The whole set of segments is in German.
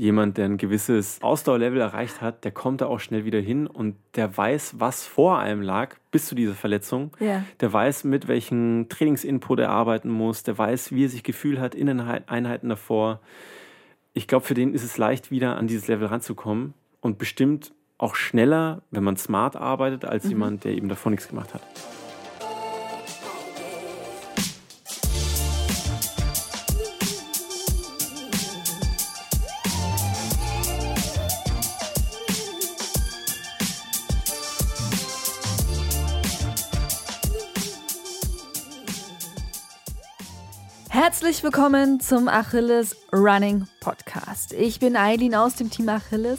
jemand, der ein gewisses Ausdauerlevel erreicht hat, der kommt da auch schnell wieder hin und der weiß, was vor einem lag bis zu dieser Verletzung. Ja. Der weiß, mit welchem Trainingsinput er arbeiten muss. Der weiß, wie er sich gefühlt hat in den Hei- Einheiten davor. Ich glaube, für den ist es leicht, wieder an dieses Level ranzukommen und bestimmt auch schneller, wenn man smart arbeitet, als jemand, der eben davor nichts gemacht hat. Herzlich willkommen zum Achilles Running Podcast. Ich bin Eileen aus dem Team Achilles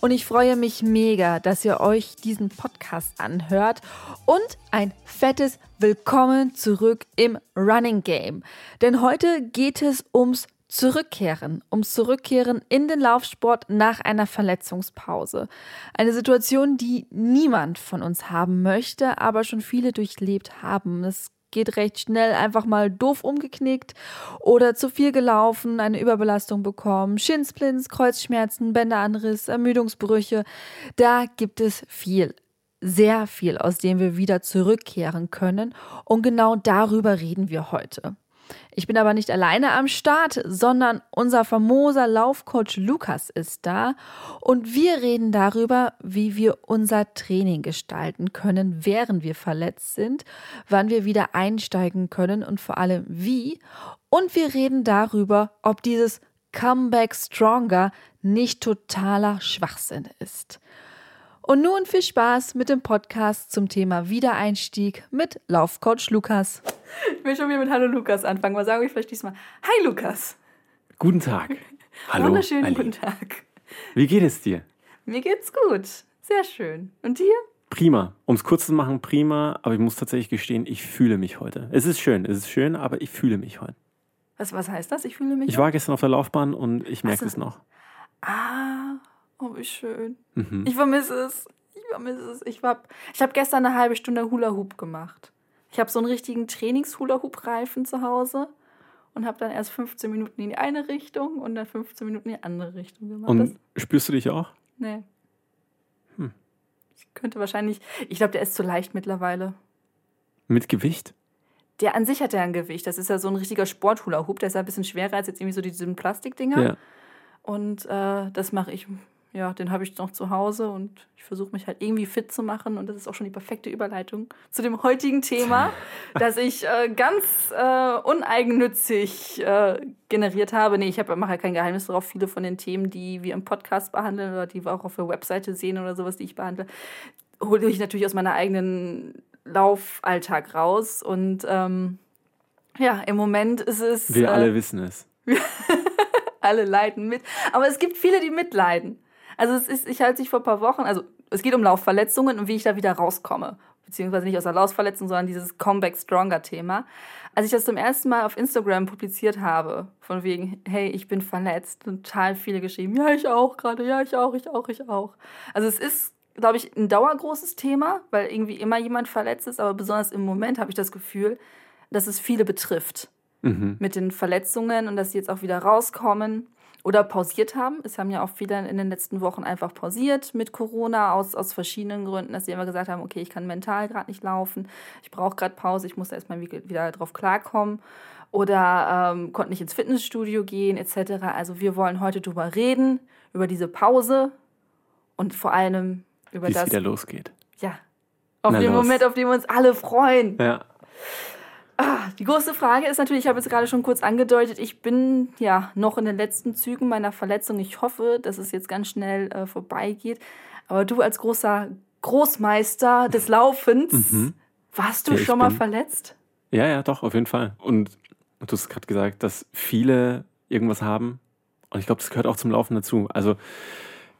und ich freue mich mega, dass ihr euch diesen Podcast anhört und ein fettes Willkommen zurück im Running Game. Denn heute geht es ums Zurückkehren, ums Zurückkehren in den Laufsport nach einer Verletzungspause. Eine Situation, die niemand von uns haben möchte, aber schon viele durchlebt haben. Es geht recht schnell einfach mal doof umgeknickt oder zu viel gelaufen, eine Überbelastung bekommen, Shinsplints, Kreuzschmerzen, Bänderanriss, Ermüdungsbrüche. Da gibt es viel, sehr viel, aus dem wir wieder zurückkehren können. Und genau darüber reden wir heute. Ich bin aber nicht alleine am Start, sondern unser famoser Laufcoach Lukas ist da und wir reden darüber, wie wir unser Training gestalten können, während wir verletzt sind, wann wir wieder einsteigen können und vor allem wie. Und wir reden darüber, ob dieses Comeback Stronger nicht totaler Schwachsinn ist. Und nun viel Spaß mit dem Podcast zum Thema Wiedereinstieg mit Laufcoach Lukas. Ich will schon wieder mit Hallo Lukas anfangen. Mal sagen wir vielleicht diesmal Hi Lukas. Guten Tag. Hallo. Wunderschönen Eileen. guten Tag. Wie geht es dir? Mir geht's gut. Sehr schön. Und dir? Prima. Um es kurz zu machen, prima. Aber ich muss tatsächlich gestehen, ich fühle mich heute. Es ist schön, es ist schön, aber ich fühle mich heute. Was, was heißt das? Ich fühle mich. Ich war gestern auf der Laufbahn und ich merke so. es noch. Ah, oh, wie schön. Mhm. Ich vermisse es. Ich vermisse es. Ich habe ich hab gestern eine halbe Stunde Hula Hoop gemacht. Ich habe so einen richtigen Trainings-Hula-Hoop-Reifen zu Hause und habe dann erst 15 Minuten in die eine Richtung und dann 15 Minuten in die andere Richtung gemacht. Das, Und spürst du dich auch? nee. Hm. Ich könnte wahrscheinlich. Ich glaube, der ist zu leicht mittlerweile. Mit Gewicht? Der an sich hat ja ein Gewicht. Das ist ja so ein richtiger Sport-Hula-Hoop. Der ist ja ein bisschen schwerer als jetzt irgendwie so diese Plastikdinger. Ja. Und äh, das mache ich, ja, den habe ich noch zu Hause und ich versuche mich halt irgendwie fit zu machen. Und das ist auch schon die perfekte Überleitung zu dem heutigen Thema, das ich äh, ganz äh, uneigennützig äh, generiert habe. Nee, ich hab- mache ja kein Geheimnis darauf. Viele von den Themen, die wir im Podcast behandeln oder die wir auch auf der Webseite sehen oder sowas, die ich behandle, hole ich natürlich aus meiner eigenen Laufalltag raus. Und ähm, ja, im Moment ist es. Wir äh, alle wissen es. alle leiden mit. Aber es gibt viele, die mitleiden. Also es ist, ich halte sich vor ein paar Wochen, also es geht um Laufverletzungen und wie ich da wieder rauskomme. Beziehungsweise nicht aus der Laufverletzung, sondern dieses Comeback Stronger Thema. Als ich das zum ersten Mal auf Instagram publiziert habe, von wegen, hey, ich bin verletzt, total viele geschrieben, ja, ich auch gerade, ja, ich auch, ich auch, ich auch. Also es ist, glaube ich, ein dauergroßes Thema, weil irgendwie immer jemand verletzt ist, aber besonders im Moment habe ich das Gefühl, dass es viele betrifft Mhm. mit den Verletzungen und dass sie jetzt auch wieder rauskommen oder pausiert haben. Es haben ja auch viele in den letzten Wochen einfach pausiert mit Corona aus, aus verschiedenen Gründen, dass sie immer gesagt haben, okay, ich kann mental gerade nicht laufen, ich brauche gerade Pause, ich muss da erstmal wie- wieder drauf klarkommen oder ähm, konnten nicht ins Fitnessstudio gehen etc. Also wir wollen heute drüber reden, über diese Pause und vor allem über Wie es das, wieder losgeht. ja, auf Na den los. Moment, auf den wir uns alle freuen. Ja. Die große Frage ist natürlich, ich habe es gerade schon kurz angedeutet, ich bin ja noch in den letzten Zügen meiner Verletzung. Ich hoffe, dass es jetzt ganz schnell äh, vorbeigeht. Aber du als großer Großmeister des Laufens, warst du Ja, schon mal bin- verletzt? Ja, ja, doch, auf jeden Fall. Und du hast gerade gesagt, dass viele irgendwas haben. Und ich glaube, das gehört auch zum Laufen dazu. Also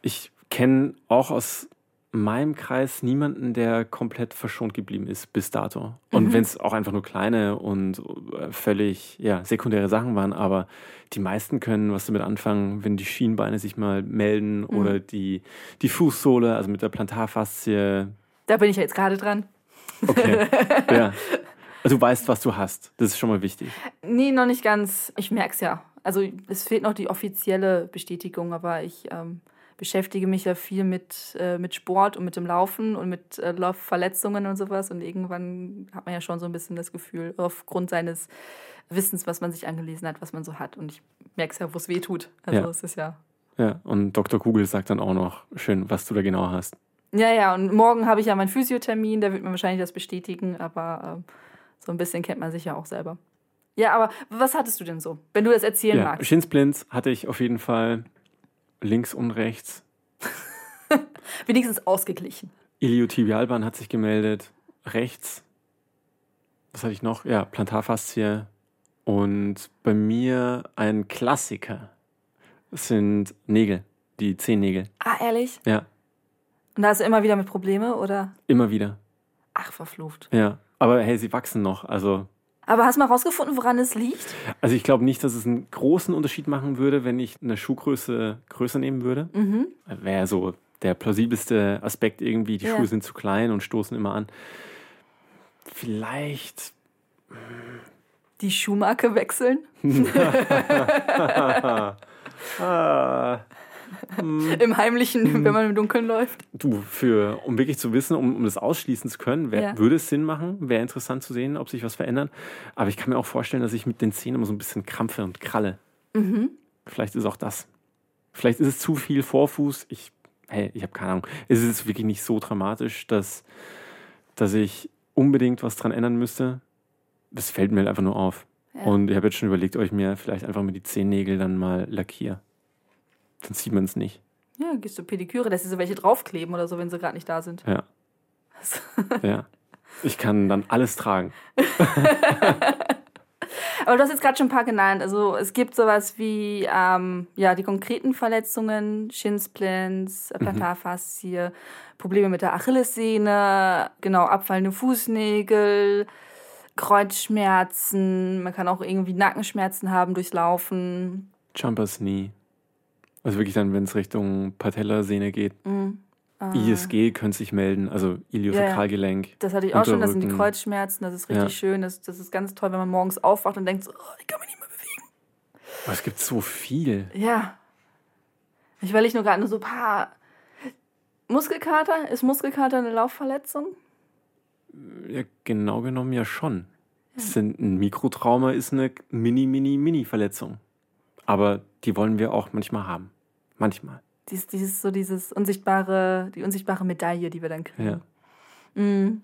ich kenne auch aus meinem Kreis niemanden, der komplett verschont geblieben ist bis dato. Und wenn es auch einfach nur kleine und äh, völlig ja, sekundäre Sachen waren, aber die meisten können was damit anfangen, wenn die Schienbeine sich mal melden oder die, die Fußsohle, also mit der Plantarfaszie. Da bin ich ja jetzt gerade dran. Okay. ja. Also du weißt, was du hast. Das ist schon mal wichtig. Nee, noch nicht ganz. Ich merke es ja. Also es fehlt noch die offizielle Bestätigung, aber ich ähm, beschäftige mich ja viel mit, äh, mit Sport und mit dem Laufen und mit äh, Laufverletzungen und sowas. Und irgendwann hat man ja schon so ein bisschen das Gefühl, aufgrund seines Wissens, was man sich angelesen hat, was man so hat. Und ich merke es ja, wo es weh tut. Also Ja. es ist ja. Ja, und Dr. Kugel sagt dann auch noch schön, was du da genau hast. Ja, ja, und morgen habe ich ja meinen Physiothermin, der wird mir wahrscheinlich das bestätigen, aber ähm, so ein bisschen kennt man sich ja auch selber. Ja, aber was hattest du denn so, wenn du das erzählen Ja, magst? Shinsplints hatte ich auf jeden Fall links und rechts. Wenigstens ausgeglichen. Iliotibialbahn hat sich gemeldet. Rechts. Was hatte ich noch? Ja, Plantarfaszie. Und bei mir ein Klassiker sind Nägel, die Zehennägel. Ah, ehrlich? Ja, Und da hast du immer wieder mit Probleme oder? immer wieder. Ach, verflucht. Ja, aber hey, sie wachsen noch. Also, Aber hast du mal rausgefunden, woran es liegt? also ich glaube nicht, dass es einen großen Unterschied machen würde, wenn ich eine Schuhgröße größer nehmen würde. Mhm. Wäre so der plausibelste Aspekt irgendwie. Die Ja. Schuhe sind zu klein und stoßen immer an. Vielleicht Die Schuhmarke wechseln? Ah, Im Heimlichen, wenn man im Dunkeln läuft? du, für, um wirklich zu wissen, um, um das ausschließen zu können, wär, Ja. würde es Sinn machen, wäre interessant zu sehen, ob sich was verändert. Aber ich kann mir auch vorstellen, dass ich mit den Zähnen immer so ein bisschen krampfe und kralle. Mhm. Vielleicht ist auch das. Vielleicht ist es zu viel Vorfuß. Ich, hey, ich habe keine Ahnung. Es ist wirklich nicht so dramatisch, dass, dass ich unbedingt was dran ändern müsste. Das fällt mir halt einfach nur auf. Ja. Und ich habe jetzt schon überlegt, ob ich mir vielleicht einfach mit die Zehennägel dann mal lackiere. Dann sieht man es nicht. Ja, gehst du Pediküre, lässt du so welche draufkleben oder so, wenn sie gerade nicht da sind. Ja. ja. Ich kann dann alles tragen. Aber du hast jetzt gerade schon ein paar genannt. Also es gibt sowas wie ähm, ja, die konkreten Verletzungen, Shinsplints, Plantarfaszie, Probleme mit der Achillessehne, genau, abfallende Fußnägel, Kreuzschmerzen, man kann auch irgendwie Nackenschmerzen haben durchs Laufen. Jumpers Knee. Also wirklich dann, wenn es Richtung Patellasehne geht. Mhm. ISG könnte sich melden, also Iliosakralgelenk. Das hatte ich auch schon, das sind die. Kreuzschmerzen, das ist richtig Ja. schön, das, das ist ganz toll, wenn man morgens aufwacht und denkt, so, oh, ich kann mich nicht mehr bewegen. Aber es gibt so viel. Ja. Ich überlege nur gerade nur so ein paar. Muskelkater? Ist Muskelkater eine Laufverletzung? Ja, genau genommen ja schon. Es sind, ein Mikrotrauma ist eine mini, mini, mini Verletzung. Aber die wollen wir auch manchmal haben. Manchmal. Dies, dieses, so dieses unsichtbare, die unsichtbare Medaille, die wir dann kriegen. Ja. Mhm.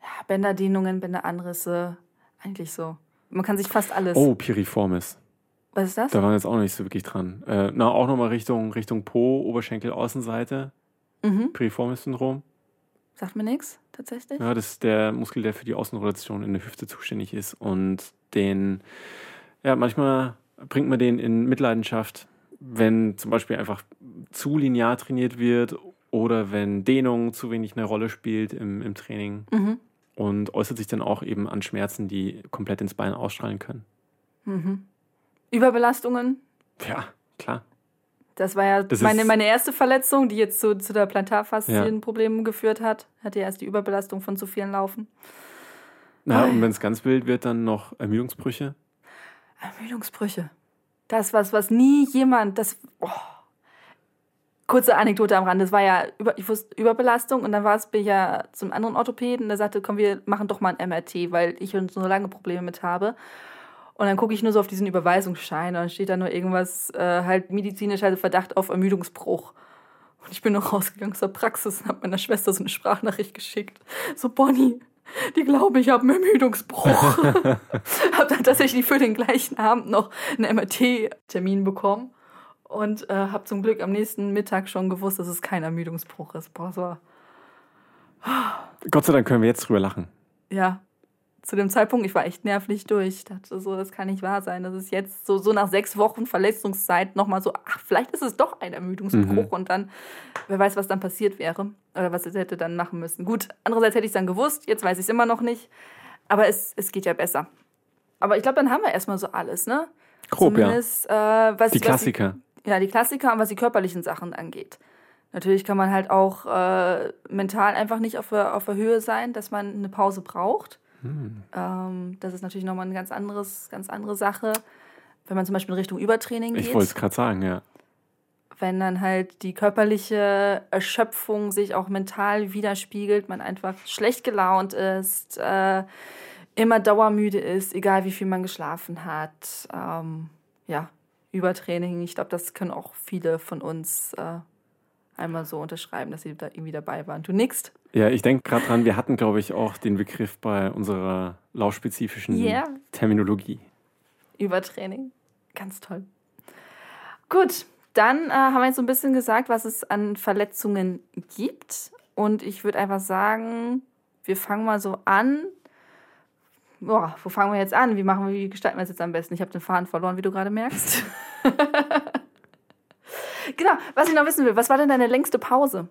Ja, Bänderdehnungen, Bänderanrisse, eigentlich so. Man kann sich fast alles. Oh, Piriformis. Was ist das? Da waren wir jetzt auch noch nicht so wirklich dran. Äh, na, auch nochmal Richtung, Richtung Po, Oberschenkel, Außenseite. Mhm. Piriformis-Syndrom. Sagt mir nichts, tatsächlich. Ja, das ist der Muskel, der für die Außenrotation in der Hüfte zuständig ist. Und den, ja, manchmal bringt man den in Mitleidenschaft, wenn zum Beispiel einfach zu linear trainiert wird oder wenn Dehnung zu wenig eine Rolle spielt im, im Training Mhm. und äußert sich dann auch eben an Schmerzen, die komplett ins Bein ausstrahlen können. Mhm. Überbelastungen. Ja, klar. Das war ja Das meine, meine erste Verletzung, die jetzt zu, zu der Plantarfaszienproblemen geführt hat. Hatte erst die Überbelastung von zu vielen Laufen. Na, und wenn es ganz wild wird, dann noch Ermüdungsbrüche. Ermüdungsbrüche. Das was, was nie jemand, das. Oh. Kurze Anekdote am Rand. Das war ja über, ich wusste, Überbelastung und dann war es bin ich ja zum anderen Orthopäden, der sagte, komm, wir machen doch mal ein MRT, weil ich so lange Probleme mit habe. Und dann gucke ich nur so auf diesen Überweisungsschein und dann steht da nur irgendwas, äh, halt medizinisch, also Verdacht auf Ermüdungsbruch. Und ich bin noch rausgegangen zur Praxis und habe meiner Schwester so eine Sprachnachricht geschickt. So, Bonnie, die glauben, ich habe einen Ermüdungsbruch. habe dann tatsächlich für den gleichen Abend noch einen MRT-Termin bekommen und äh, habe zum Glück am nächsten Mittag schon gewusst, dass es kein Ermüdungsbruch ist. Boah, war, Gott sei Dank können wir jetzt drüber lachen. ja, zu dem Zeitpunkt, ich war echt nervlich durch. Ich dachte so, das kann nicht wahr sein. Das ist jetzt so, so nach sechs Wochen Verletzungszeit nochmal so, ach, vielleicht ist es doch ein Ermüdungsbruch Mhm. und dann, wer weiß, was dann passiert wäre oder was ich hätte dann machen müssen. Gut, andererseits hätte ich es dann gewusst, jetzt weiß ich es immer noch nicht, aber es, es geht ja besser. Aber ich glaube, dann haben wir erstmal so alles, ne? Grob, ja. Zumindest, äh, was, Die was Klassiker. ja, die Klassiker und was die körperlichen Sachen angeht. Natürlich kann man halt auch äh, mental einfach nicht auf der, auf der Höhe sein, dass man eine Pause braucht. Hm. Ähm, das ist natürlich nochmal eine ganz, anderes, ganz andere Sache. wenn man zum Beispiel in Richtung Übertraining geht. Ich wollte es gerade sagen, ja. Wenn dann halt die körperliche Erschöpfung sich auch mental widerspiegelt, man einfach schlecht gelaunt ist, äh, immer dauermüde ist, egal wie viel man geschlafen hat. Ähm, ja, Übertraining, ich glaube, das können auch viele von uns äh, einmal so unterschreiben, dass sie da irgendwie dabei waren. Du nickst? Ja, ich denke gerade dran, wir hatten, glaube ich, auch den Begriff bei unserer laufspezifischen yeah. Terminologie. Übertraining. Ganz toll. Gut, dann äh, haben wir jetzt so ein bisschen gesagt, was es an Verletzungen gibt. Und ich würde einfach sagen, wir fangen mal so an. Boah, wo fangen wir jetzt an? Wie machen wir, wie gestalten wir es jetzt am besten? Ich habe den Faden verloren, wie du gerade merkst. genau, was ich noch wissen will, was war denn deine längste Pause?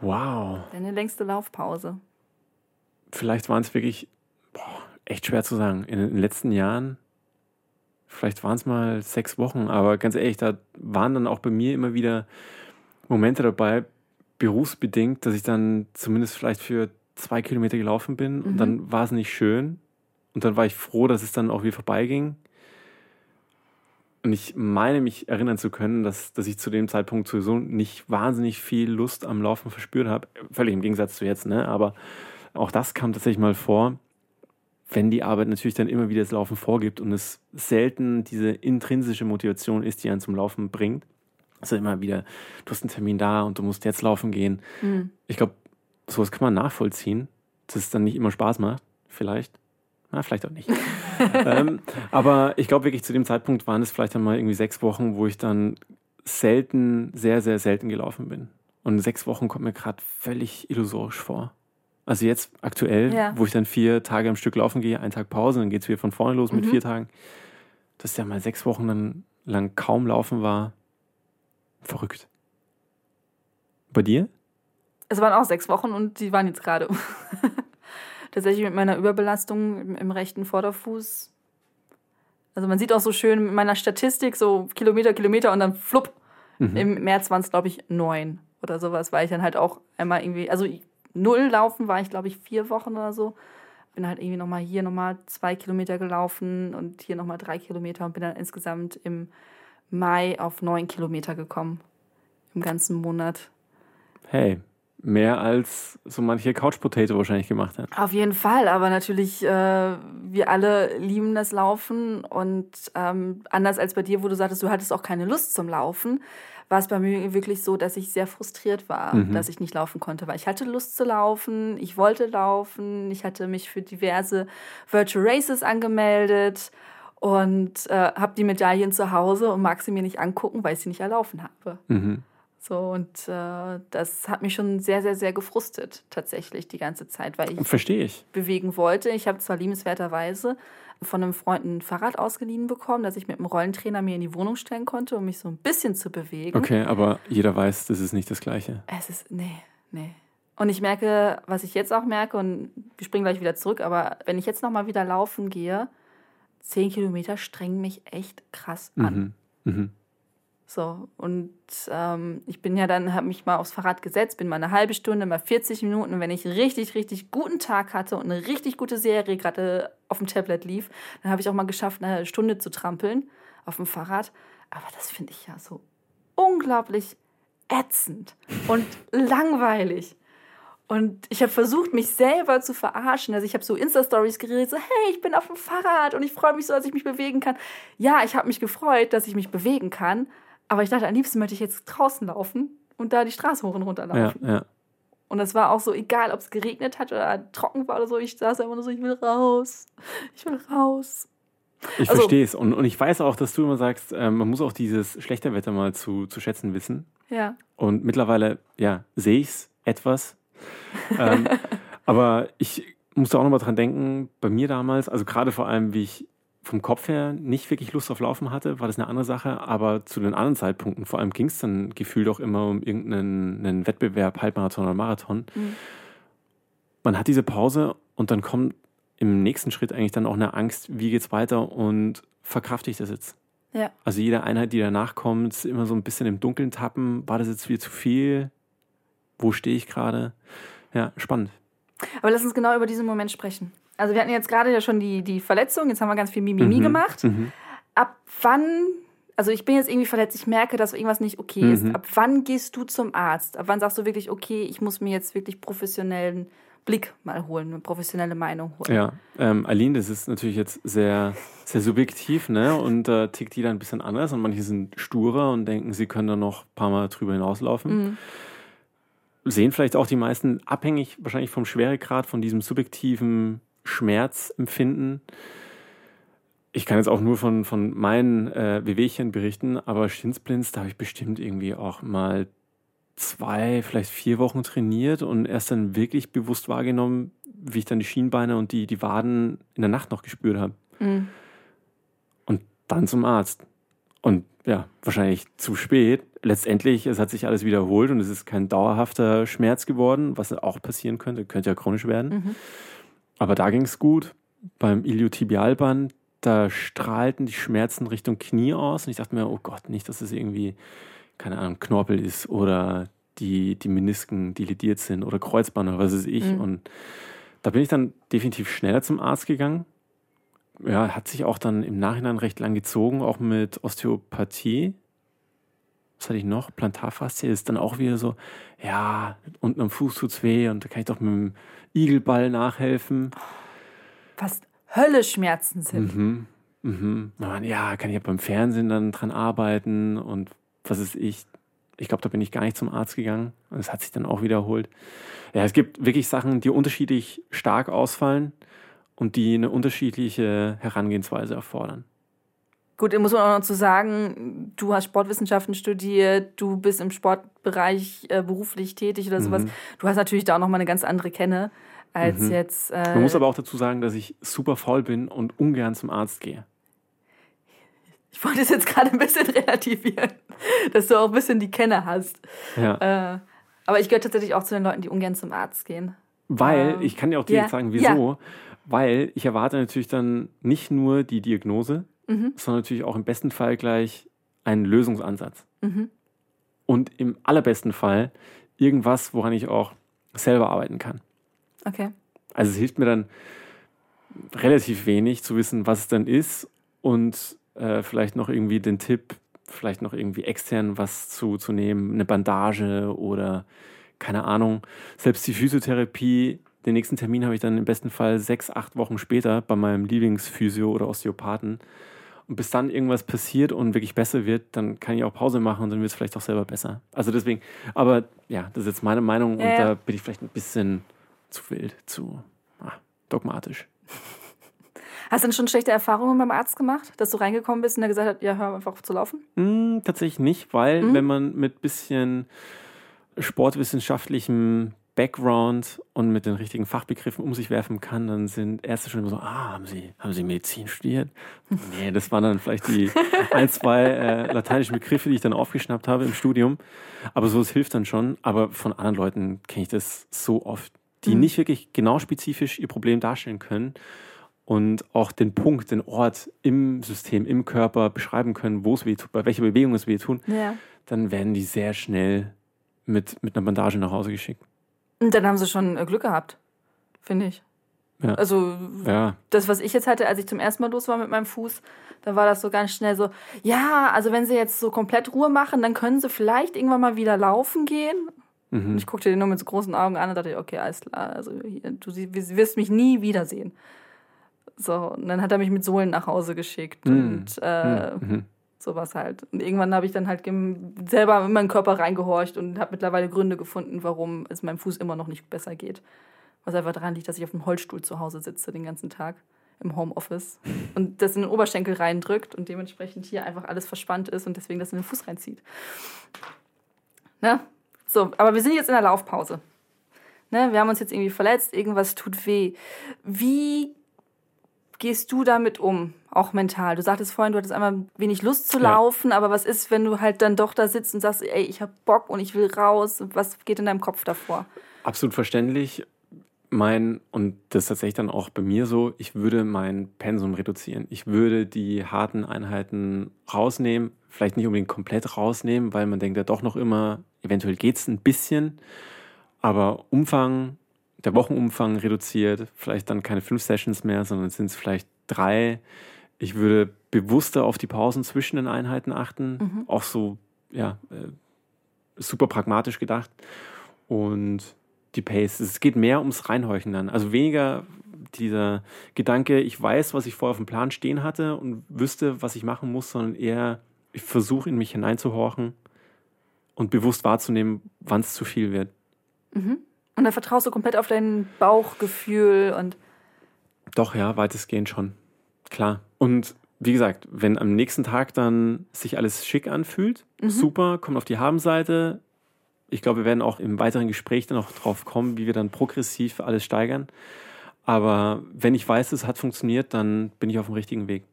Wow. Deine längste Laufpause. Vielleicht waren es wirklich boah, echt schwer zu sagen. In den letzten Jahren, vielleicht waren es mal sechs Wochen, aber ganz ehrlich, da waren dann auch bei mir immer wieder Momente dabei, berufsbedingt, dass ich dann zumindest vielleicht für zwei Kilometer gelaufen bin mhm. und dann war es nicht schön. Und dann war ich froh, dass es dann auch wieder vorbeiging. Und ich meine, mich erinnern zu können, dass, dass ich zu dem Zeitpunkt sowieso nicht wahnsinnig viel Lust am Laufen verspürt habe. Völlig im Gegensatz zu jetzt, ne? Aber auch das kam tatsächlich mal vor, wenn die Arbeit natürlich dann immer wieder das Laufen vorgibt und es selten diese intrinsische Motivation ist, die einen zum Laufen bringt. Also immer wieder, du hast einen Termin da und du musst jetzt laufen gehen. Mhm. Ich glaube, sowas kann man nachvollziehen, dass es dann nicht immer Spaß macht, vielleicht. Na, vielleicht auch nicht. ähm, aber ich glaube wirklich, zu dem Zeitpunkt waren es vielleicht einmal irgendwie sechs Wochen, wo ich dann selten, sehr, sehr selten gelaufen bin. Und sechs Wochen kommt mir gerade völlig illusorisch vor. Also jetzt aktuell, ja. wo ich dann vier Tage am Stück laufen gehe, einen Tag Pause, dann geht es wieder von vorne los mhm. mit vier Tagen. Dass ja mal sechs Wochen dann lang kaum laufen war, verrückt. Bei dir? Es waren auch sechs Wochen und die waren jetzt gerade. Tatsächlich mit meiner Überbelastung im, im, rechten Vorderfuß. Also man sieht auch so schön mit meiner Statistik so Kilometer, Kilometer und dann flupp. Mhm. Im März waren es, glaube ich, neun oder sowas, weil ich dann halt auch einmal irgendwie, also null laufen war ich, glaube ich, vier Wochen oder so. Bin halt irgendwie nochmal hier nochmal zwei Kilometer gelaufen und hier nochmal drei Kilometer und bin dann insgesamt im Mai auf neun Kilometer gekommen. Im ganzen Monat. Hey, mehr als so manche Couch Potato wahrscheinlich gemacht hat. Auf jeden Fall, aber natürlich, äh, wir alle lieben das Laufen und ähm, anders als bei dir, wo du sagtest, du hattest auch keine Lust zum Laufen, war es bei mir wirklich so, dass ich sehr frustriert war, mhm. dass ich nicht laufen konnte, weil ich hatte Lust zu laufen, ich wollte laufen, ich hatte mich für diverse Virtual Races angemeldet und äh, habe die Medaillen zu Hause und mag sie mir nicht angucken, weil ich sie nicht erlaufen habe. Mhm. So, und äh, das hat mich schon sehr, sehr, sehr gefrustet, tatsächlich, die ganze Zeit, weil ich Verstehe ich. bewegen wollte. Ich habe zwar liebenswerterweise von einem Freund ein Fahrrad ausgeliehen bekommen, dass ich mit einem Rollentrainer mir in die Wohnung stellen konnte, um mich so ein bisschen zu bewegen. Okay, aber jeder weiß, das ist nicht das Gleiche. Es ist, nee, nee. Und ich merke, was ich jetzt auch merke, und wir springen gleich wieder zurück, aber wenn ich jetzt nochmal wieder laufen gehe, zehn Kilometer strengen mich echt krass an. Mhm. Mhm. So, und ähm, ich bin ja dann, habe mich mal aufs Fahrrad gesetzt, bin mal eine halbe Stunde, mal 40 Minuten. Und wenn ich richtig, richtig guten Tag hatte und eine richtig gute Serie gerade auf dem Tablet lief, dann habe ich auch mal geschafft, eine Stunde zu trampeln auf dem Fahrrad. Aber das finde ich ja so unglaublich ätzend und langweilig. Und ich habe versucht, mich selber zu verarschen. Also ich habe so Insta-Stories geredet, so, hey, ich bin auf dem Fahrrad und ich freue mich so, dass ich mich bewegen kann. Ja, ich habe mich gefreut, dass ich mich bewegen kann, aber ich dachte, am liebsten möchte ich jetzt draußen laufen und da die Straße hoch und runter laufen. Ja, ja. Und das war auch so, egal ob es geregnet hat oder trocken war oder so, ich saß einfach nur so, ich will raus. Ich will raus. Ich also, verstehe es. Und, und ich weiß auch, dass du immer sagst, äh, man muss auch dieses schlechte Wetter mal zu, zu schätzen wissen. Ja. Und mittlerweile, ja, sehe ich es etwas. ähm, aber ich musste auch nochmal dran denken, bei mir damals, also gerade vor allem, wie ich vom Kopf her nicht wirklich Lust auf Laufen hatte, war das eine andere Sache. Aber zu den anderen Zeitpunkten, vor allem ging es dann gefühlt auch immer um irgendeinen Wettbewerb, Halbmarathon oder Marathon. Mhm. Man hat diese Pause und dann kommt im nächsten Schritt eigentlich dann auch eine Angst, wie geht's weiter und verkrafte ich das jetzt? Ja. Also jede Einheit, die danach kommt, ist immer so ein bisschen im Dunkeln tappen. War das jetzt wieder zu viel? Wo stehe ich gerade? Ja, spannend. Aber lass uns genau über diesen Moment sprechen. Also wir hatten jetzt gerade ja schon die, die Verletzung, jetzt haben wir ganz viel Mimimi mhm. gemacht. Mhm. Ab wann, also ich bin jetzt irgendwie verletzt, ich merke, dass irgendwas nicht okay mhm. ist. Ab wann gehst du zum Arzt? Ab wann sagst du wirklich, okay, ich muss mir jetzt wirklich professionellen Blick mal holen, eine professionelle Meinung holen? Ja, ähm, Aline, das ist natürlich jetzt sehr, sehr subjektiv, ne? Und äh, tickt jeder ein bisschen anders und manche sind sturer und denken, sie können da noch ein paar Mal drüber hinauslaufen. Mhm sehen vielleicht auch die meisten abhängig wahrscheinlich vom Schweregrad, von diesem subjektiven Schmerzempfinden. Ich kann jetzt auch nur von, von meinen äh, Wehwehchen berichten, aber Schinsblins, da habe ich bestimmt irgendwie auch mal zwei, vielleicht vier Wochen trainiert und erst dann wirklich bewusst wahrgenommen, wie ich dann die Schienbeine und die, die Waden in der Nacht noch gespürt habe. Mhm. Und dann zum Arzt. Und ja, wahrscheinlich zu spät. Letztendlich, es hat sich alles wiederholt und es ist kein dauerhafter Schmerz geworden, was auch passieren könnte, könnte ja chronisch werden. Mhm. Aber da ging es gut. Beim Iliotibialband, da strahlten die Schmerzen Richtung Knie aus und ich dachte mir, oh Gott, nicht, dass es irgendwie, keine Ahnung, Knorpel ist oder die, die Menisken, die lediert sind oder Kreuzband oder was weiß ich. Mhm. Und da bin ich dann definitiv schneller zum Arzt gegangen. Ja, hat sich auch dann im Nachhinein recht lang gezogen, auch mit Osteopathie. Was hatte ich noch? Plantarfaszie ist dann auch wieder so, ja, unten am Fuß tut's weh und da kann ich doch mit dem Igelball nachhelfen. Was Hölleschmerzen sind. Mhm. Mhm. Ja, kann ich ja beim Fernsehen dann dran arbeiten und was ist ich. Ich glaube, da bin ich gar nicht zum Arzt gegangen. Und es hat sich dann auch wiederholt. Ja, es gibt wirklich Sachen, die unterschiedlich stark ausfallen und die eine unterschiedliche Herangehensweise erfordern. Gut, muss man auch noch zu sagen, du hast Sportwissenschaften studiert, du bist im Sportbereich äh, beruflich tätig oder sowas. Mhm. Du hast natürlich da auch nochmal eine ganz andere Kenne als mhm. jetzt. Äh, man muss aber auch dazu sagen, dass ich super faul bin und ungern zum Arzt gehe. Ich wollte es jetzt gerade ein bisschen relativieren, dass du auch ein bisschen die Kenne hast. Ja. Äh, aber ich gehöre tatsächlich auch zu den Leuten, die ungern zum Arzt gehen. Weil, ähm, ich kann dir auch direkt yeah. sagen, wieso. Ja. Weil ich erwarte natürlich dann nicht nur die Diagnose, mhm. sondern natürlich auch im besten Fall gleich einen Lösungsansatz. Mhm. Und im allerbesten Fall irgendwas, woran ich auch selber arbeiten kann. Okay. Also es hilft mir dann relativ wenig zu wissen, was es dann ist und äh, vielleicht noch irgendwie den Tipp, vielleicht noch irgendwie extern was zu, zu nehmen, eine Bandage oder keine Ahnung. Selbst die Physiotherapie, den nächsten Termin habe ich dann im besten Fall sechs, acht Wochen später bei meinem Lieblingsphysio oder Osteopathen und bis dann irgendwas passiert und wirklich besser wird, dann kann ich auch Pause machen und dann wird es vielleicht auch selber besser. Also deswegen, aber ja, das ist jetzt meine Meinung ja, und da bin ich vielleicht ein bisschen zu wild, zu ah, dogmatisch. Hast du denn schon schlechte Erfahrungen beim Arzt gemacht, dass du reingekommen bist und er gesagt hat, ja, hör einfach auf zu laufen? Mm, tatsächlich nicht, weil mhm. wenn man mit bisschen sportwissenschaftlichem Background und mit den richtigen Fachbegriffen um sich werfen kann, dann sind Ärzte schon immer so, ah, haben Sie, haben Sie Medizin studiert? nee, das waren dann vielleicht die ein, zwei äh, lateinischen Begriffe, die ich dann aufgeschnappt habe im Studium. Aber so, es hilft dann schon. Aber von anderen Leuten kenne ich das so oft, die mhm. nicht wirklich genau spezifisch ihr Problem darstellen können und auch den Punkt, den Ort im System, im Körper beschreiben können, wo es weh tut, bei welcher Bewegung es weh tut, ja. dann werden die sehr schnell mit, mit einer Bandage nach Hause geschickt. Und dann haben sie schon äh, Glück gehabt, finde ich. Ja. Also ja. das, was ich jetzt hatte, als ich zum ersten Mal los war mit meinem Fuß, da war das so ganz schnell so, ja, also wenn sie jetzt so komplett Ruhe machen, dann können sie vielleicht irgendwann mal wieder laufen gehen. Mhm. Und ich guckte den nur mit so großen Augen an und dachte, okay, alles klar, also hier, du wirst mich nie wiedersehen. So, und dann hat er mich mit Sohlen nach Hause geschickt mhm. und äh, mhm. Sowas halt. Und irgendwann habe ich dann halt selber in meinen Körper reingehorcht und habe mittlerweile Gründe gefunden, warum es meinem Fuß immer noch nicht besser geht. Was einfach daran liegt, dass ich auf dem Holzstuhl zu Hause sitze den ganzen Tag im Homeoffice und das in den Oberschenkel reindrückt und dementsprechend hier einfach alles verspannt ist und deswegen das in den Fuß reinzieht. Ne? So, aber wir sind jetzt in der Laufpause. Ne? Wir haben uns jetzt irgendwie verletzt, irgendwas tut weh. Wie gehst du damit um, auch mental? Du sagtest vorhin, du hattest einmal wenig Lust zu laufen, ja. aber was ist, wenn du halt dann doch da sitzt und sagst, ey, ich hab Bock und ich will raus? Was geht in deinem Kopf davor? Absolut verständlich. Mein, und das ist tatsächlich dann auch bei mir so, ich würde mein Pensum reduzieren. Ich würde die harten Einheiten rausnehmen, vielleicht nicht unbedingt komplett rausnehmen, weil man denkt ja doch noch immer, eventuell geht es ein bisschen, aber Umfang der Wochenumfang reduziert, vielleicht dann keine fünf Sessions mehr, sondern sind es vielleicht drei. Ich würde bewusster auf die Pausen zwischen den Einheiten achten, mhm. auch so, ja, äh, super pragmatisch gedacht. Und die Pace, es geht mehr ums Reinhorchen dann. Also weniger dieser Gedanke, ich weiß, was ich vorher auf dem Plan stehen hatte und wüsste, was ich machen muss, sondern eher, ich versuche in mich hineinzuhorchen und bewusst wahrzunehmen, wann es zu viel wird. Mhm. Und dann vertraust du komplett auf dein Bauchgefühl und. Doch, ja, weitestgehend schon. Klar. Und wie gesagt, wenn am nächsten Tag dann sich alles schick anfühlt, mhm. super, kommt auf die Habenseite. Ich glaube, wir werden auch im weiteren Gespräch dann noch drauf kommen, wie wir dann progressiv alles steigern. Aber wenn ich weiß, es hat funktioniert, dann bin ich auf dem richtigen Weg.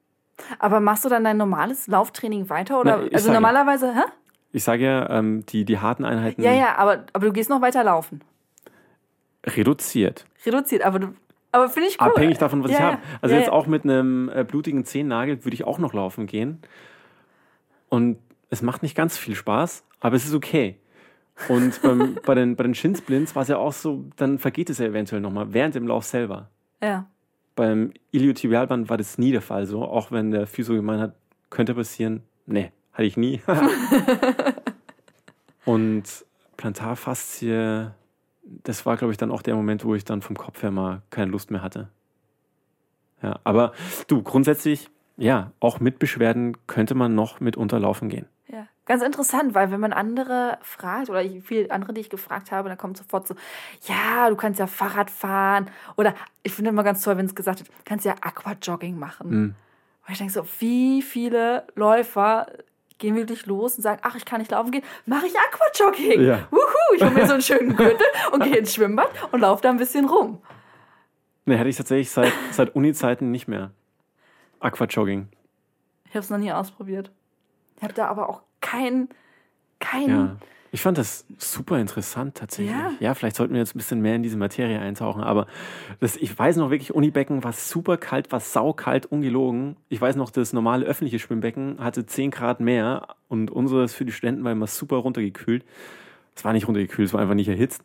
Aber machst du dann dein normales Lauftraining weiter? Oder? Na, also normalerweise, hä? Ich sage ja, ähm, die, die harten Einheiten. Ja, ja, aber, aber du gehst noch weiter laufen. Reduziert. Reduziert, aber du. Aber finde ich cool. Abhängig davon, was ja, ich habe. Also ja, jetzt ja. auch mit einem äh, blutigen Zehennagel würde ich auch noch laufen gehen. Und es macht nicht ganz viel Spaß, aber es ist okay. Und beim, bei den, bei den Shinsplints war es ja auch so, dann vergeht es ja eventuell nochmal während dem Lauf selber. Ja. Beim Iliotibialband war das nie der Fall so, auch wenn der Physio gemeint hat, könnte passieren. Nee, hatte ich nie. und Plantarfaszie, das war, glaube ich, dann auch der Moment, wo ich dann vom Kopf her mal keine Lust mehr hatte. Ja, aber du, grundsätzlich, ja, auch mit Beschwerden könnte man noch mit unterlaufen gehen. Ja, ganz interessant, weil wenn man andere fragt, oder viele andere, die ich gefragt habe, dann kommt sofort so, ja, du kannst ja Fahrrad fahren. Oder ich finde immer ganz toll, wenn es gesagt wird, kannst ja Aquajogging machen. Mhm. Und ich denke so, wie viele Läufer gehen wirklich los und sagen, ach, ich kann nicht laufen gehen, mache ich Aquajogging. Ja. Wuhu, ich hole mir so einen schönen Gürtel und gehe ins Schwimmbad und laufe da ein bisschen rum. Ne, hatte ich tatsächlich seit, seit Uni-Zeiten nicht mehr. Aquajogging. Ich habe es noch nie ausprobiert. Ich habe da aber auch kein, kein ja. Ich fand das super interessant tatsächlich. Ja. ja, vielleicht sollten wir jetzt ein bisschen mehr in diese Materie eintauchen. Aber das, ich weiß noch wirklich, Unibecken war super kalt, war saukalt, ungelogen. Ich weiß noch, das normale öffentliche Schwimmbecken hatte 10 Grad mehr und unseres für die Studenten war immer super runtergekühlt. Es war nicht runtergekühlt, es war einfach nicht erhitzt.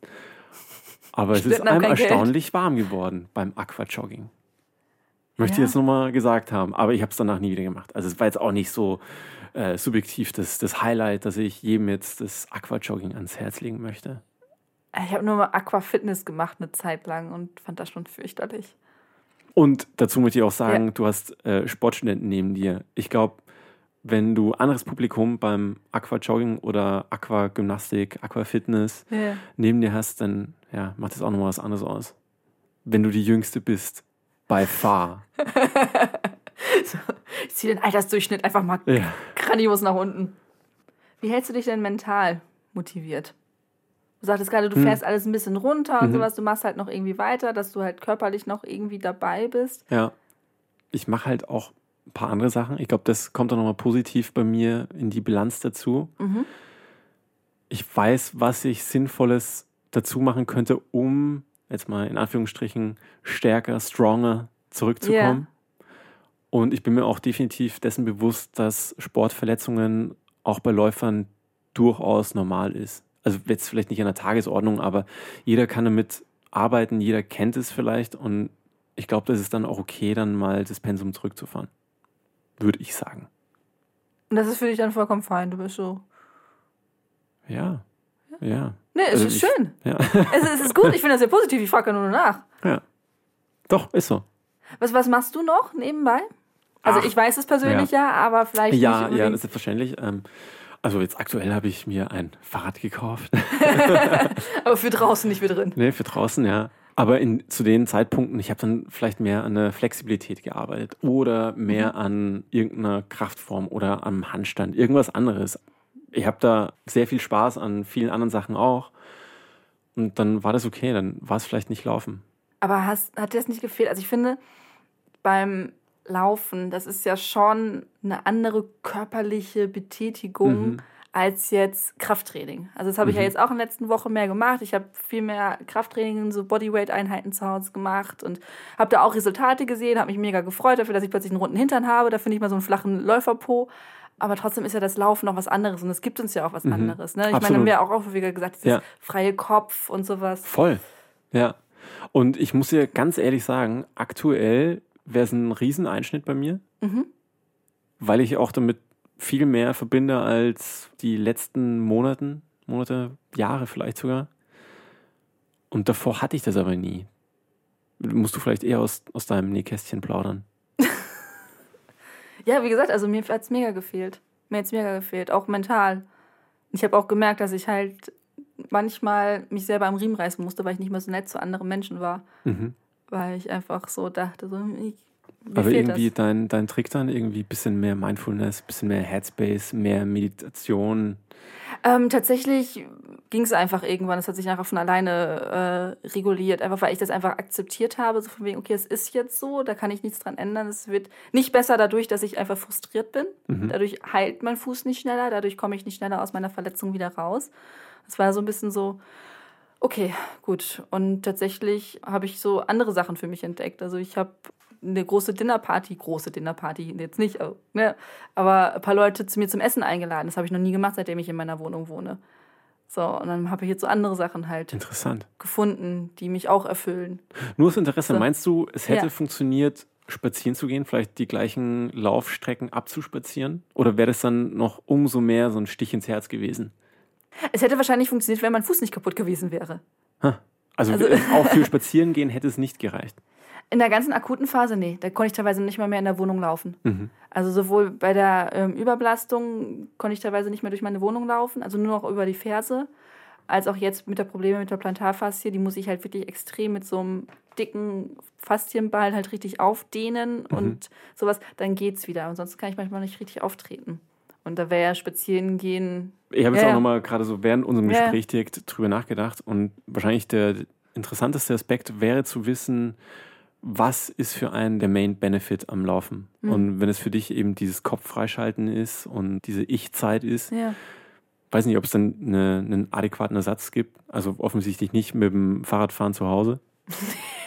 Aber es ist einem erstaunlich Geld. warm geworden beim Aquajogging. Möchte ja. ich jetzt nochmal gesagt haben. Aber ich habe es danach nie wieder gemacht. Also es war jetzt auch nicht so äh, subjektiv das, das Highlight, dass ich jedem jetzt das Aquajogging ans Herz legen möchte. Ich habe nur mal Aquafitness gemacht eine Zeit lang und fand das schon fürchterlich. Und dazu möchte ich auch sagen, ja. du hast äh, Sportstudenten neben dir. Ich glaube, wenn du anderes Publikum beim Aquajogging oder Aquagymnastik, Aquafitness ja. neben dir hast, dann ja, macht das auch nochmal was anderes aus. Wenn du die Jüngste bist, by far. so, ich ziehe den Altersdurchschnitt einfach mal ja. grandios nach unten. Wie hältst du dich denn mental motiviert? Du sagtest gerade, du hm. fährst alles ein bisschen runter und mhm. sowas, du machst halt noch irgendwie weiter, dass du halt körperlich noch irgendwie dabei bist. Ja. Ich mache halt auch ein paar andere Sachen. Ich glaube, das kommt dann nochmal positiv bei mir in die Bilanz dazu. Mhm. Ich weiß, was ich Sinnvolles dazu machen könnte, um jetzt mal in Anführungsstrichen stärker, stronger zurückzukommen. Yeah. Und ich bin mir auch definitiv dessen bewusst, dass Sportverletzungen auch bei Läufern durchaus normal ist. Also jetzt vielleicht nicht an der Tagesordnung, aber jeder kann damit arbeiten, jeder kennt es vielleicht und ich glaube, das ist dann auch okay, dann mal das Pensum zurückzufahren. Würde ich sagen. Und das ist für dich dann vollkommen fein, du bist so. Ja. Ja. Nee, es also ist ich, schön. Ja. Es, es, ist gut, ich finde das sehr positiv, ich frage nur nach. Ja. Doch, ist so. Was, was machst du noch nebenbei? Also Ach, ich weiß es persönlich ja, ja aber vielleicht ja, nicht. Ja, das ist selbstverständlich. Ähm, also jetzt aktuell habe ich mir ein Fahrrad gekauft. aber für draußen, nicht für drin. Nee, für draußen, ja. Aber in, zu den Zeitpunkten, ich habe dann vielleicht mehr an der Flexibilität gearbeitet oder mehr mhm. an irgendeiner Kraftform oder am Handstand, irgendwas anderes. Ich habe da sehr viel Spaß an vielen anderen Sachen auch. Und dann war das okay, dann war es vielleicht nicht laufen. Aber hast, hat dir das nicht gefehlt? Also ich finde, beim Laufen, das ist ja schon eine andere körperliche Betätigung mhm. als jetzt Krafttraining. Also das habe ich ja mhm. jetzt auch in der letzten Woche mehr gemacht. Ich habe viel mehr Krafttraining, so Bodyweight-Einheiten zu Hause gemacht und habe da auch Resultate gesehen, habe mich mega gefreut dafür, dass ich plötzlich einen runden Hintern habe. Da finde ich mal so einen flachen Läuferpo. Aber trotzdem ist ja das Laufen noch was anderes und es gibt uns ja auch was mhm. anderes. Ne? Ich Absolut. meine, wir haben ja auch wieder gesagt, dieses ja. freie Kopf und sowas. Voll, ja. Und ich muss dir ganz ehrlich sagen, aktuell wäre es ein Rieseneinschnitt bei mir, Mhm. weil ich auch damit viel mehr verbinde als die letzten Monaten, Monate, Jahre vielleicht sogar. Und davor hatte ich das aber nie. Musst du vielleicht eher aus, aus deinem Nähkästchen plaudern. Ja, wie gesagt, also mir hat es mega gefehlt. Mir hat es mega gefehlt, auch mental. Ich habe auch gemerkt, dass ich halt manchmal mich selber am Riemen reißen musste, weil ich nicht mehr so nett zu anderen Menschen war. Mhm. Weil ich einfach so dachte, so, ich, Aber irgendwie das. dein, dein Trick dann irgendwie ein bisschen mehr Mindfulness, ein bisschen mehr Headspace, mehr Meditation. Ähm, tatsächlich ging es einfach irgendwann. Es hat sich einfach von alleine äh, reguliert. Einfach weil ich das einfach akzeptiert habe. So von wegen, okay, es ist jetzt so, da kann ich nichts dran ändern. Es wird nicht besser dadurch, dass ich einfach frustriert bin. Mhm. Dadurch heilt mein Fuß nicht schneller. Dadurch komme ich nicht schneller aus meiner Verletzung wieder raus. Es war so ein bisschen so, okay, gut. Und tatsächlich habe ich so andere Sachen für mich entdeckt. Also ich habe eine große Dinnerparty, große Dinnerparty, jetzt nicht, äh, ne, aber ein paar Leute zu mir zum Essen eingeladen. Das habe ich noch nie gemacht, seitdem ich in meiner Wohnung wohne. So, und dann habe ich jetzt so andere Sachen halt gefunden, die mich auch erfüllen. Nur aus Interesse, So. meinst du, es hätte Ja. funktioniert, spazieren zu gehen, vielleicht die gleichen Laufstrecken abzuspazieren? Oder wäre das dann noch umso mehr so ein Stich ins Herz gewesen? Es hätte wahrscheinlich funktioniert, wenn mein Fuß nicht kaputt gewesen wäre. Also, Also- auch für Spazieren gehen hätte es nicht gereicht. In der ganzen akuten Phase, nee, da konnte ich teilweise nicht mal mehr in der Wohnung laufen. Mhm. Also sowohl bei der ähm, Überbelastung konnte ich teilweise nicht mehr durch meine Wohnung laufen, also nur noch über die Ferse, als auch jetzt mit der Probleme mit der Plantarfaszie, die muss ich halt wirklich extrem mit so einem dicken Faszienball halt richtig aufdehnen und sowas, dann geht's wieder. Ansonsten kann ich manchmal nicht richtig auftreten. Und da wäre ja spazieren gehen. Ich habe jetzt Ja, auch nochmal gerade so während unserem Ja, ja. Gespräch direkt drüber nachgedacht und wahrscheinlich der interessanteste Aspekt wäre zu wissen, was ist für einen der Main Benefit am Laufen? Mhm. Und wenn es für dich eben dieses Kopffreischalten ist und diese Ich-Zeit ist, Ja. weiß nicht, ob es dann eine, einen adäquaten Ersatz gibt. Also offensichtlich nicht mit dem Fahrradfahren zu Hause.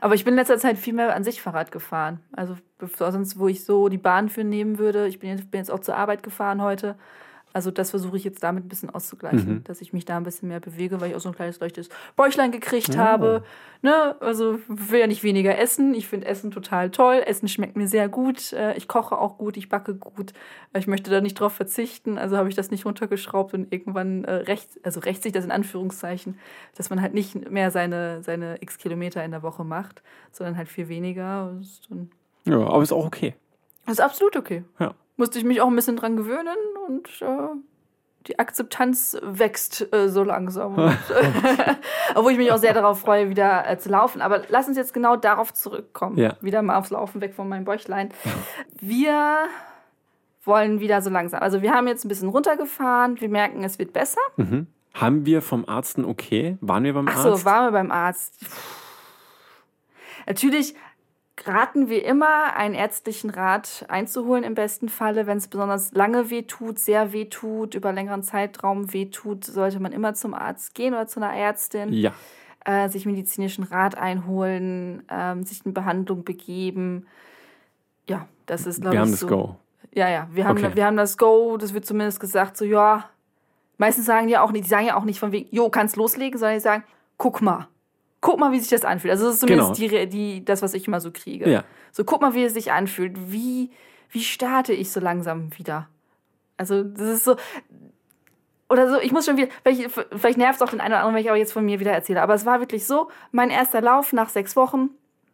Aber ich bin in letzter Zeit viel mehr an sich Fahrrad gefahren. Also sonst, wo ich so die Bahn für nehmen würde. Ich bin jetzt, bin jetzt auch zur Arbeit gefahren heute. Also das versuche ich jetzt damit ein bisschen auszugleichen, Mhm. dass ich mich da ein bisschen mehr bewege, weil ich auch so ein kleines leuchtes Bäuchlein gekriegt Oh. habe. Ne? Also will ja nicht weniger essen. Ich finde Essen total toll. Essen schmeckt mir sehr gut. Äh, Ich koche auch gut, ich backe gut. Ich möchte da nicht drauf verzichten. Also habe ich das nicht runtergeschraubt und irgendwann äh, rächt, also rächt sich das in Anführungszeichen, dass man halt nicht mehr seine, seine x Kilometer in der Woche macht, sondern halt viel weniger. Ja, aber ist auch okay. das ist absolut okay. Ja. Musste ich mich auch ein bisschen dran gewöhnen und äh, die Akzeptanz wächst äh, so langsam. Und, Obwohl ich mich auch sehr darauf freue, wieder äh, zu laufen. Aber lass uns jetzt genau darauf zurückkommen. Ja. Wieder mal aufs Laufen, weg von meinem Bäuchlein. Wir wollen wieder so langsam. Also wir haben jetzt ein bisschen runtergefahren. Wir merken, es wird besser. Mhm. Haben wir vom Arzt ein Okay? Waren wir beim Ach Arzt? so, waren wir beim Arzt. Natürlich raten wir immer, einen ärztlichen Rat einzuholen im besten Falle. Wenn es besonders lange wehtut, sehr wehtut, über längeren Zeitraum wehtut, sollte man immer zum Arzt gehen oder zu einer Ärztin, Ja. äh, sich medizinischen Rat einholen, ähm, sich in Behandlung begeben. Ja, das ist, glaube Wir ich, haben das so. Go. Ja, ja, wir haben, Okay. wir haben das Go, das wird zumindest gesagt, so, ja. Meistens sagen die auch nicht, die sagen ja auch nicht von wegen, jo, kannst loslegen, sondern die sagen, guck mal. Guck mal, wie sich das anfühlt. Also das ist zumindest Genau. die, die, das, was ich immer so kriege. Ja. So, guck mal, wie es sich anfühlt. Wie, wie starte ich so langsam wieder? Also, das ist so. Oder so, ich muss schon wieder, vielleicht, vielleicht nervt es auch den einen oder anderen, wenn ich aber jetzt von mir wieder erzähle. Aber es war wirklich so, mein erster Lauf nach sechs Wochen.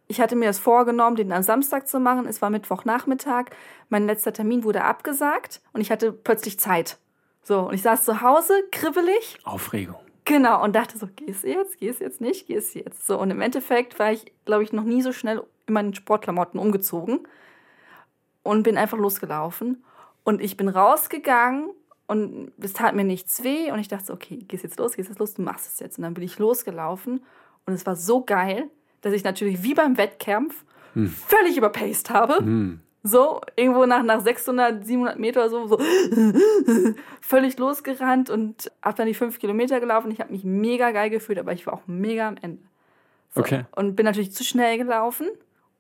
Ich hatte mir das vorgenommen, den am Samstag zu machen. Es war Mittwochnachmittag. Mein letzter Termin wurde abgesagt und ich hatte plötzlich Zeit. So, und ich saß zu Hause, kribbelig, Aufregung. Genau, und dachte so, gehst du jetzt, gehst du jetzt nicht, gehst du jetzt. So, und im Endeffekt war ich, glaube ich, noch nie so schnell in meinen Sportklamotten umgezogen und bin einfach losgelaufen. Und ich bin rausgegangen und es tat mir nichts weh. Und ich dachte so, okay, gehst jetzt los, gehst jetzt los, du machst es jetzt. Und dann bin ich losgelaufen und es war so geil, dass ich natürlich wie beim Wettkampf völlig überpaced habe. Hm. So, irgendwo nach, nach 600, 700 Meter oder so, so völlig losgerannt und hab dann die fünf Kilometer gelaufen. Ich habe mich mega geil gefühlt, aber ich war auch mega am Ende. So, Okay. Und bin natürlich zu schnell gelaufen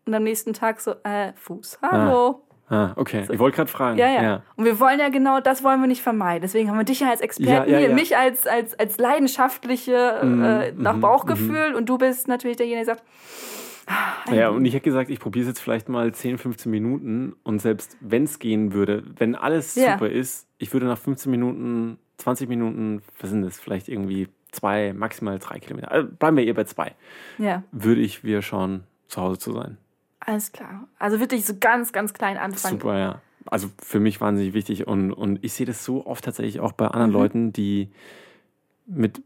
und am nächsten Tag so, äh, Fuß, hallo. Ah, okay. Ich wollte gerade fragen. Ja, ja, Und wir wollen ja genau, das wollen wir nicht vermeiden. Deswegen haben wir dich ja als Experten Ja, ja, hier, ja. mich als, als, als leidenschaftliche äh, nach mhm, Bauchgefühl und du bist natürlich derjenige, der sagt, Ja, und ich hätte gesagt, ich probiere es jetzt vielleicht mal 10, 15 Minuten und selbst wenn es gehen würde, wenn alles Ja. super ist, ich würde nach 15 Minuten, 20 Minuten, was sind das, vielleicht irgendwie zwei, maximal drei Kilometer, also bleiben wir eher bei zwei, ja, würde ich wieder schauen, zu Hause zu sein. alles klar. Also wirklich so ganz, ganz klein anfangen. Super, ja. Also für mich wahnsinnig wichtig und, und ich sehe das so oft tatsächlich auch bei anderen Mhm. Leuten, die mit,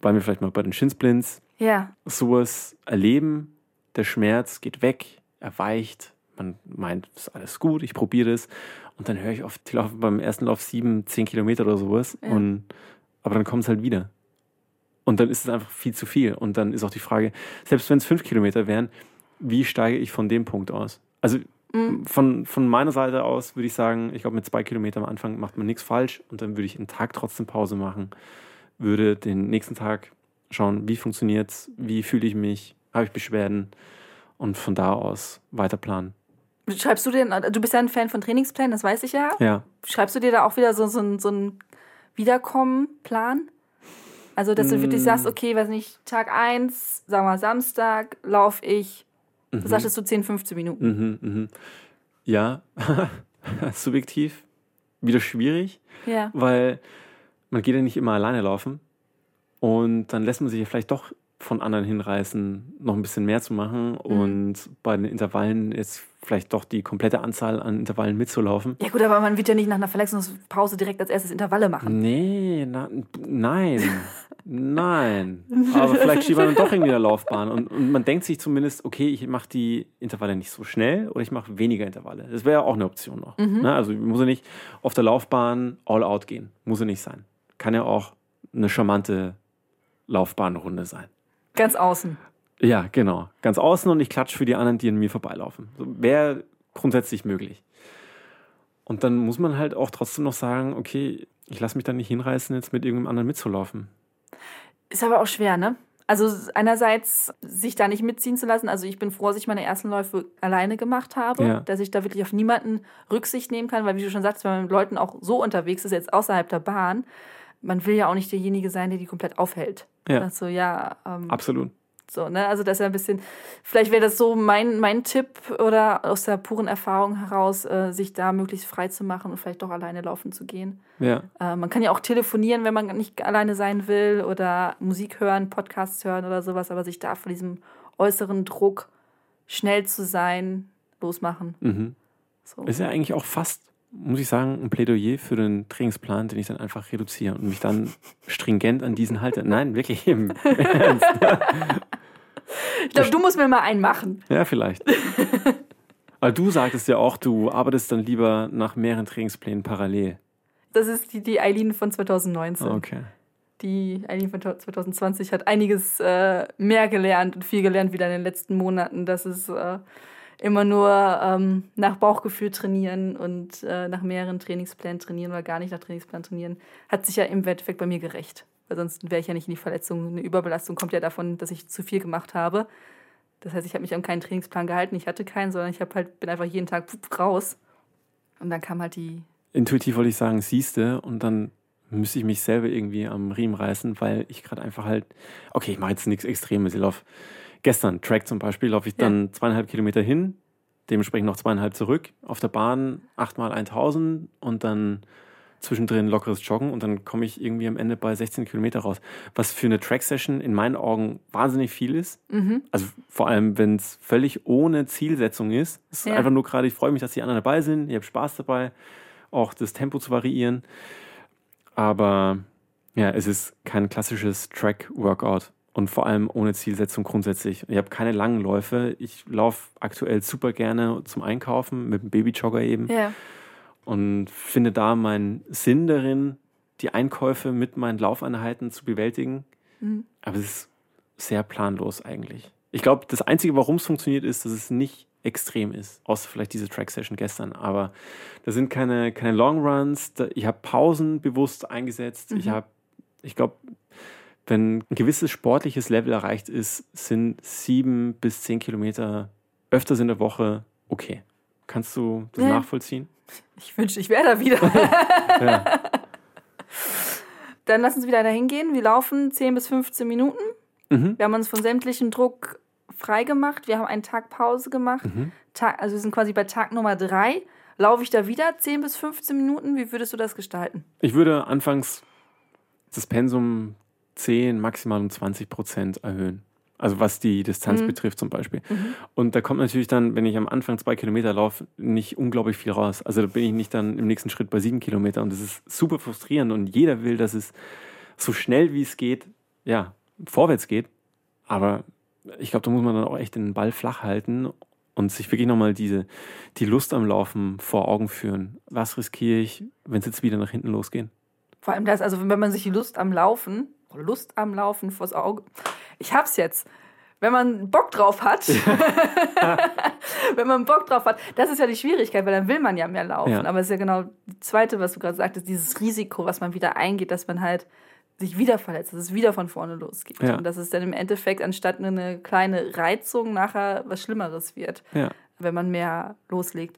bleiben wir vielleicht mal bei den Shinsplints, Ja, sowas erleben, der Schmerz geht weg, er weicht, man meint, es ist alles gut, ich probiere es. Und dann höre ich oft, die laufen beim ersten Lauf sieben, zehn Kilometer oder sowas. Ja. Und, aber dann kommt es halt wieder. Und dann ist es einfach viel zu viel. Und dann ist auch die Frage, selbst wenn es fünf Kilometer wären, wie steige ich von dem Punkt aus? Also Mhm. von, von meiner Seite aus würde ich sagen, ich glaube, mit zwei Kilometern am Anfang macht man nichts falsch. Und dann würde ich einen Tag trotzdem Pause machen, würde den nächsten Tag schauen, wie funktioniert es, wie fühle ich mich, habe ich Beschwerden und von da aus weiter planen. Schreibst du dir, du bist ja ein Fan von Trainingsplänen, das weiß ich ja. Ja, Schreibst du dir da auch wieder so, so, einen- so einen Wiederkommen-Plan? Also, dass du wirklich Mm. sagst, okay, weiß nicht, Tag 1, sagen wir Samstag, laufe ich, Mhm. sagtest du 10, 15 Minuten. mhm, mhm. ja, subjektiv wieder schwierig, Ja. weil man geht ja nicht immer alleine laufen und dann lässt man sich ja vielleicht doch von anderen hinreißen, noch ein bisschen mehr zu machen und bei den Intervallen jetzt vielleicht doch die komplette Anzahl an Intervallen mitzulaufen. Ja, gut, aber man wird ja nicht nach einer Verletzungspause direkt als erstes Intervalle machen. Nee, na, nein, nein. Aber vielleicht steht man dann doch irgendwie in der Laufbahn und, und man denkt sich zumindest, okay, ich mache die Intervalle nicht so schnell oder ich mache weniger Intervalle. Das wäre ja auch eine Option noch. Ne? Also muss ja nicht auf der Laufbahn all out gehen. Muss ja nicht sein. Kann ja auch eine charmante Laufbahnrunde sein. Ganz außen. Ja, genau. Ganz außen und ich klatsche für die anderen, die an mir vorbeilaufen. So, Wäre grundsätzlich möglich. Und dann muss man halt auch trotzdem noch sagen, okay, ich lasse mich dann nicht hinreißen, jetzt mit irgendeinem anderen mitzulaufen. Ist aber auch schwer, ne? Also einerseits sich da nicht mitziehen zu lassen. Also ich bin froh, dass ich meine ersten Läufe alleine gemacht habe, Ja. dass ich da wirklich auf niemanden Rücksicht nehmen kann, weil wie du schon sagst, wenn man mit Leuten auch so unterwegs ist, jetzt außerhalb der Bahn, man will ja auch nicht derjenige sein, der die komplett aufhält. Ja. Sagt so, ja, ähm, Absolut. so, ne? Also das ist ja ein bisschen, vielleicht wäre das so mein, mein Tipp oder aus der puren Erfahrung heraus, äh, sich da möglichst frei zu machen und vielleicht doch alleine laufen zu gehen. Ja. Äh, man kann ja auch telefonieren, wenn man nicht alleine sein will oder Musik hören, Podcasts hören oder sowas, aber sich da von diesem äußeren Druck, schnell zu sein, losmachen. Mhm. So. Ist ja eigentlich auch fast, muss ich sagen, ein Plädoyer für den Trainingsplan, den ich dann einfach reduziere und mich dann stringent an diesen halte. Nein, wirklich im Ernst. Ich glaube, du musst mir mal einen machen. Ja, vielleicht. Aber du sagtest ja auch, du arbeitest dann lieber nach mehreren Trainingsplänen parallel. Das ist die, die Eileen von 2019. Okay. Die Eileen von 2020 hat einiges äh, mehr gelernt und viel gelernt wieder in den letzten Monaten. Das ist äh, immer nur ähm, nach Bauchgefühl trainieren und äh, nach mehreren Trainingsplänen trainieren oder gar nicht nach Trainingsplan trainieren. Hat sich ja im Endeffekt bei mir gerecht. Weil sonst wäre ich ja nicht in die Verletzung. Eine Überbelastung kommt ja davon, dass ich zu viel gemacht habe. Das heißt, ich habe mich an keinen Trainingsplan gehalten. Ich hatte keinen, sondern ich hab halt, bin einfach jeden Tag raus. Und dann kam halt die Intuitiv wollte ich sagen, siehste, und dann müsste ich mich selber irgendwie am Riemen reißen, weil ich gerade einfach halt, okay, ich mache jetzt nichts Extremes. Ich laufe gestern, Track zum Beispiel, laufe ich Ja. dann zweieinhalb Kilometer hin, dementsprechend noch zweieinhalb zurück, auf der Bahn achtmal 1000 und dann zwischendrin lockeres Joggen und dann komme ich irgendwie am Ende bei 16 Kilometer raus. Was für eine Track-Session in meinen Augen wahnsinnig viel ist. Mhm. Also vor allem, wenn es völlig ohne Zielsetzung ist. Es ist Ja. einfach nur gerade, ich freue mich, dass die anderen dabei sind, ich habe Spaß dabei, auch das Tempo zu variieren. Aber ja, es ist kein klassisches Track-Workout und vor allem ohne Zielsetzung grundsätzlich. Ich habe keine langen Läufe. Ich laufe aktuell super gerne zum Einkaufen mit dem Babyjogger eben Ja. und finde da meinen Sinn darin, die Einkäufe mit meinen Laufeinheiten zu bewältigen. Mhm. Aber es ist sehr planlos eigentlich. Ich glaube, das Einzige, warum es funktioniert, ist, dass es nicht extrem ist. Außer vielleicht diese Track-Session gestern. Aber da sind keine, keine Long Runs. Ich habe Pausen bewusst eingesetzt. Ich habe, ich glaube, wenn ein gewisses sportliches Level erreicht ist, sind sieben bis zehn Kilometer öfters in der Woche okay. Kannst du das Ja. nachvollziehen? Ich wünschte, ich wäre da wieder. Ja. Dann lass uns wieder dahin gehen. Wir laufen 10 bis 15 Minuten. Mhm. Wir haben uns von sämtlichem Druck frei gemacht. Wir haben einen Tag Pause gemacht. Mhm. Tag, also wir sind quasi bei Tag Nummer 3. Laufe ich da wieder 10 bis 15 Minuten? Wie würdest du das gestalten? Ich würde anfangs das Pensum 10, maximal um 20 Prozent erhöhen. Also was die Distanz Mhm. betrifft zum Beispiel. Und da kommt natürlich dann, wenn ich am Anfang zwei Kilometer laufe, nicht unglaublich viel raus. Also da bin ich nicht dann im nächsten Schritt bei sieben Kilometern. Und das ist super frustrierend. Und jeder will, dass es so schnell wie es geht, ja, vorwärts geht. Aber ich glaube, da muss man dann auch echt den Ball flach halten und sich wirklich nochmal diese, die Lust am Laufen vor Augen führen. Was riskiere ich, wenn es jetzt wieder nach hinten losgeht? Vor allem das, also wenn man sich die Lust am Laufen, Lust am Laufen vors Auge. Ich hab's jetzt. Wenn man Bock drauf hat, wenn man Bock drauf hat, das ist ja die Schwierigkeit, weil dann will man ja mehr laufen. Ja. Aber es ist ja genau das Zweite, was du gerade sagtest, dieses Risiko, was man wieder eingeht, dass man halt sich wieder verletzt, dass es wieder von vorne losgeht. Ja. Und dass es dann im Endeffekt anstatt eine kleine Reizung nachher was Schlimmeres wird, Ja. wenn man mehr loslegt.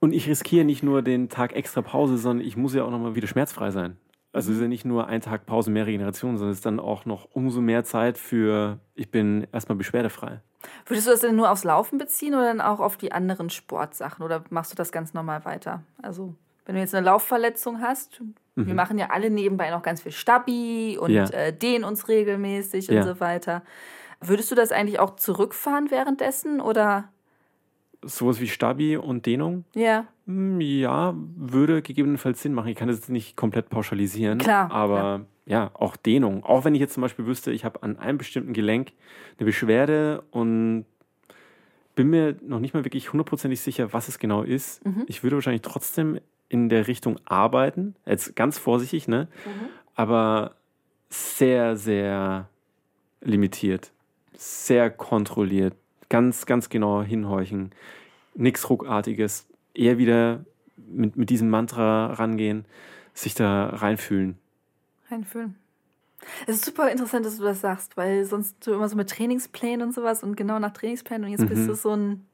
Und ich riskiere nicht nur den Tag extra Pause, sondern ich muss ja auch nochmal wieder schmerzfrei sein. Also es ist ja nicht nur ein Tag Pause, mehr Regeneration, sondern es ist dann auch noch umso mehr Zeit für, ich bin erstmal beschwerdefrei. Würdest du das denn nur aufs Laufen beziehen oder dann auch auf die anderen Sportsachen? Oder machst du das ganz normal weiter? Also, wenn du jetzt eine Laufverletzung hast, wir machen ja alle nebenbei noch ganz viel Stabi und Mhm. Ja. äh, dehnen uns regelmäßig Ja. und so weiter. Würdest du das eigentlich auch zurückfahren währenddessen oder? Sowas wie Stabi und Dehnung, Ja, hm, ja, würde gegebenenfalls Sinn machen. Ich kann das jetzt nicht komplett pauschalisieren. Klar, Aber ja, auch Dehnung. Auch wenn ich jetzt zum Beispiel wüsste, ich habe an einem bestimmten Gelenk eine Beschwerde und bin mir noch nicht mal wirklich hundertprozentig sicher, was es genau ist. Mhm. Ich würde wahrscheinlich trotzdem in der Richtung arbeiten. Jetzt ganz vorsichtig, ne? Aber sehr, sehr limitiert. Sehr kontrolliert. Ganz, ganz genau hinhorchen. Nichts Ruckartiges. Eher wieder mit, mit diesem Mantra rangehen, sich da reinfühlen. reinfühlen. Es ist super interessant, dass du das sagst, weil sonst du immer so mit Trainingsplänen und sowas und genau nach Trainingsplänen und jetzt bist Mhm. du so ein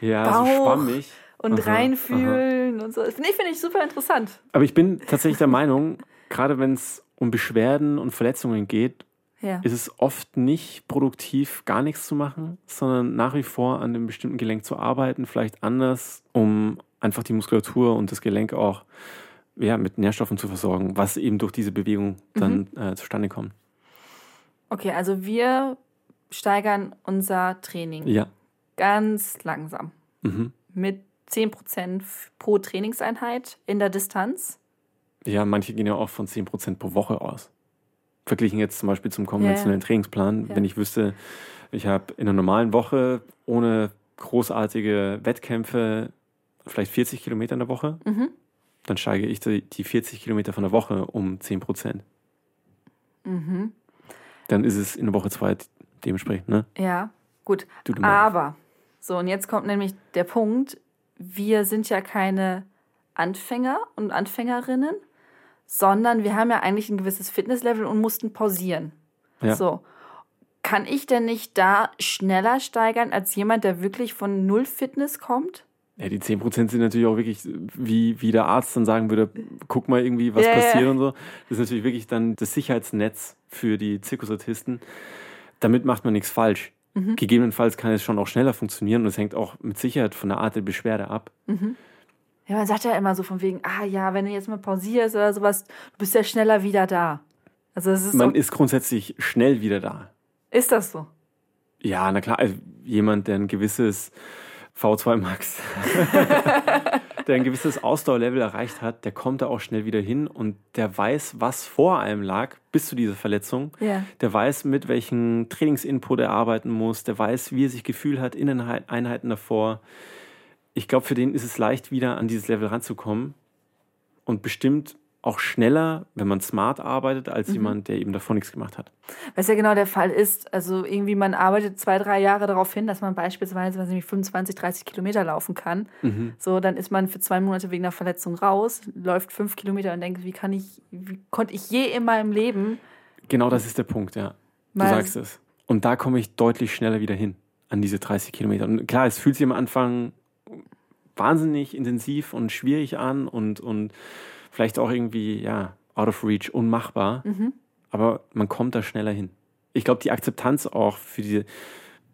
Ja, Bauch. so schwammig. und Aha, reinfühlen und so. Nee, finde ich super interessant. Aber ich bin tatsächlich der Meinung, gerade wenn es um Beschwerden und Verletzungen geht, Ja. ist es oft nicht produktiv, gar nichts zu machen, sondern nach wie vor an einem bestimmten Gelenk zu arbeiten, vielleicht anders, um einfach die Muskulatur und das Gelenk auch ja, mit Nährstoffen zu versorgen, was eben durch diese Bewegung dann äh, zustande kommt. Okay, also wir steigern unser Training Ja. ganz langsam Mhm. mit 10% pro Trainingseinheit in der Distanz. Ja, manche gehen ja auch von 10% pro Woche aus. Verglichen jetzt zum Beispiel zum konventionellen Trainingsplan. Ja. Wenn ich wüsste, ich habe in einer normalen Woche ohne großartige Wettkämpfe vielleicht 40 Kilometer in der Woche, Mhm. dann steige ich die die 40 Kilometer von der Woche um 10%. Mhm. Dann ist es in der Woche zwei dementsprechend, ne? Ja, gut. Aber, so, und jetzt kommt nämlich der Punkt, wir sind ja keine Anfänger und Anfängerinnen, sondern wir haben ja eigentlich ein gewisses Fitnesslevel und mussten pausieren. Ja. So. Kann ich denn nicht da schneller steigern als jemand, der wirklich von Null Fitness kommt? Ja, die 10% sind natürlich auch wirklich, wie, wie der Arzt dann sagen würde, guck mal irgendwie, was ja. passiert und so. Das ist natürlich wirklich dann das Sicherheitsnetz für die Zirkusartisten. Damit macht man nichts falsch. Mhm. Gegebenenfalls kann es schon auch schneller funktionieren und es hängt auch mit Sicherheit von der Art der Beschwerde ab. Ja, man sagt ja immer so von wegen, ah ja, wenn du jetzt mal pausierst oder sowas, du bist ja schneller wieder da. Also es ist, Man ist grundsätzlich schnell wieder da. ist das so? Ja, na klar, also jemand, der ein gewisses V2 Max, der ein gewisses Ausdauerlevel erreicht hat, der kommt da auch schnell wieder hin und der weiß, was vor einem lag bis zu dieser Verletzung. Ja. Der weiß, mit welchem Trainingsinput er arbeiten muss. Der weiß, wie er sich gefühlt hat in den Hei- Einheiten davor. Ich glaube, für den ist es leicht, wieder an dieses Level ranzukommen und bestimmt auch schneller, wenn man smart arbeitet, als jemand, der eben davor nichts gemacht hat. Was ja genau der Fall ist. Also irgendwie, man arbeitet zwei, drei Jahre darauf hin, dass man beispielsweise weiß ich nicht, 25, 30 Kilometer laufen kann. So, dann ist man für zwei Monate wegen einer Verletzung raus, läuft fünf Kilometer und denkt, wie kann ich, wie konnte ich je in meinem Leben Genau das ist der Punkt, ja. Du sagst es. Und da komme ich deutlich schneller wieder hin, an diese 30 Kilometer. Und klar, es fühlt sich am Anfang wahnsinnig intensiv und schwierig an und, und vielleicht auch irgendwie, ja, out of reach, unmachbar. Mhm. Aber man kommt da schneller hin. Ich glaube, die Akzeptanz auch für diese,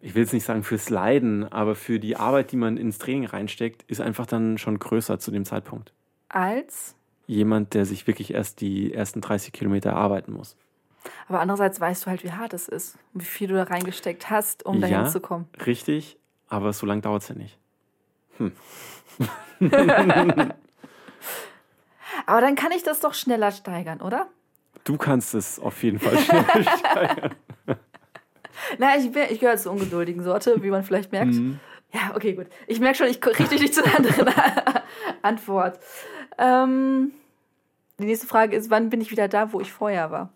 ich will jetzt nicht sagen fürs Leiden, aber für die Arbeit, die man ins Training reinsteckt, ist einfach dann schon größer zu dem Zeitpunkt. Als? Jemand, der sich wirklich erst die ersten 30 Kilometer arbeiten muss. Aber andererseits weißt du halt, wie hart es ist und wie viel du da reingesteckt hast, um dahin Ja. zu kommen. Richtig, aber so lange dauert es ja nicht. Aber dann kann ich das doch schneller steigern, oder? Du kannst es auf jeden Fall schneller steigern. Na, ich, bin- ich gehöre zur ungeduldigen Sorte, wie man vielleicht merkt. Mhm. Ja, okay, gut. Ich merke schon, ich richte dich zu einer anderen Antwort. Ähm, die nächste Frage ist, wann bin ich wieder da, wo ich vorher war?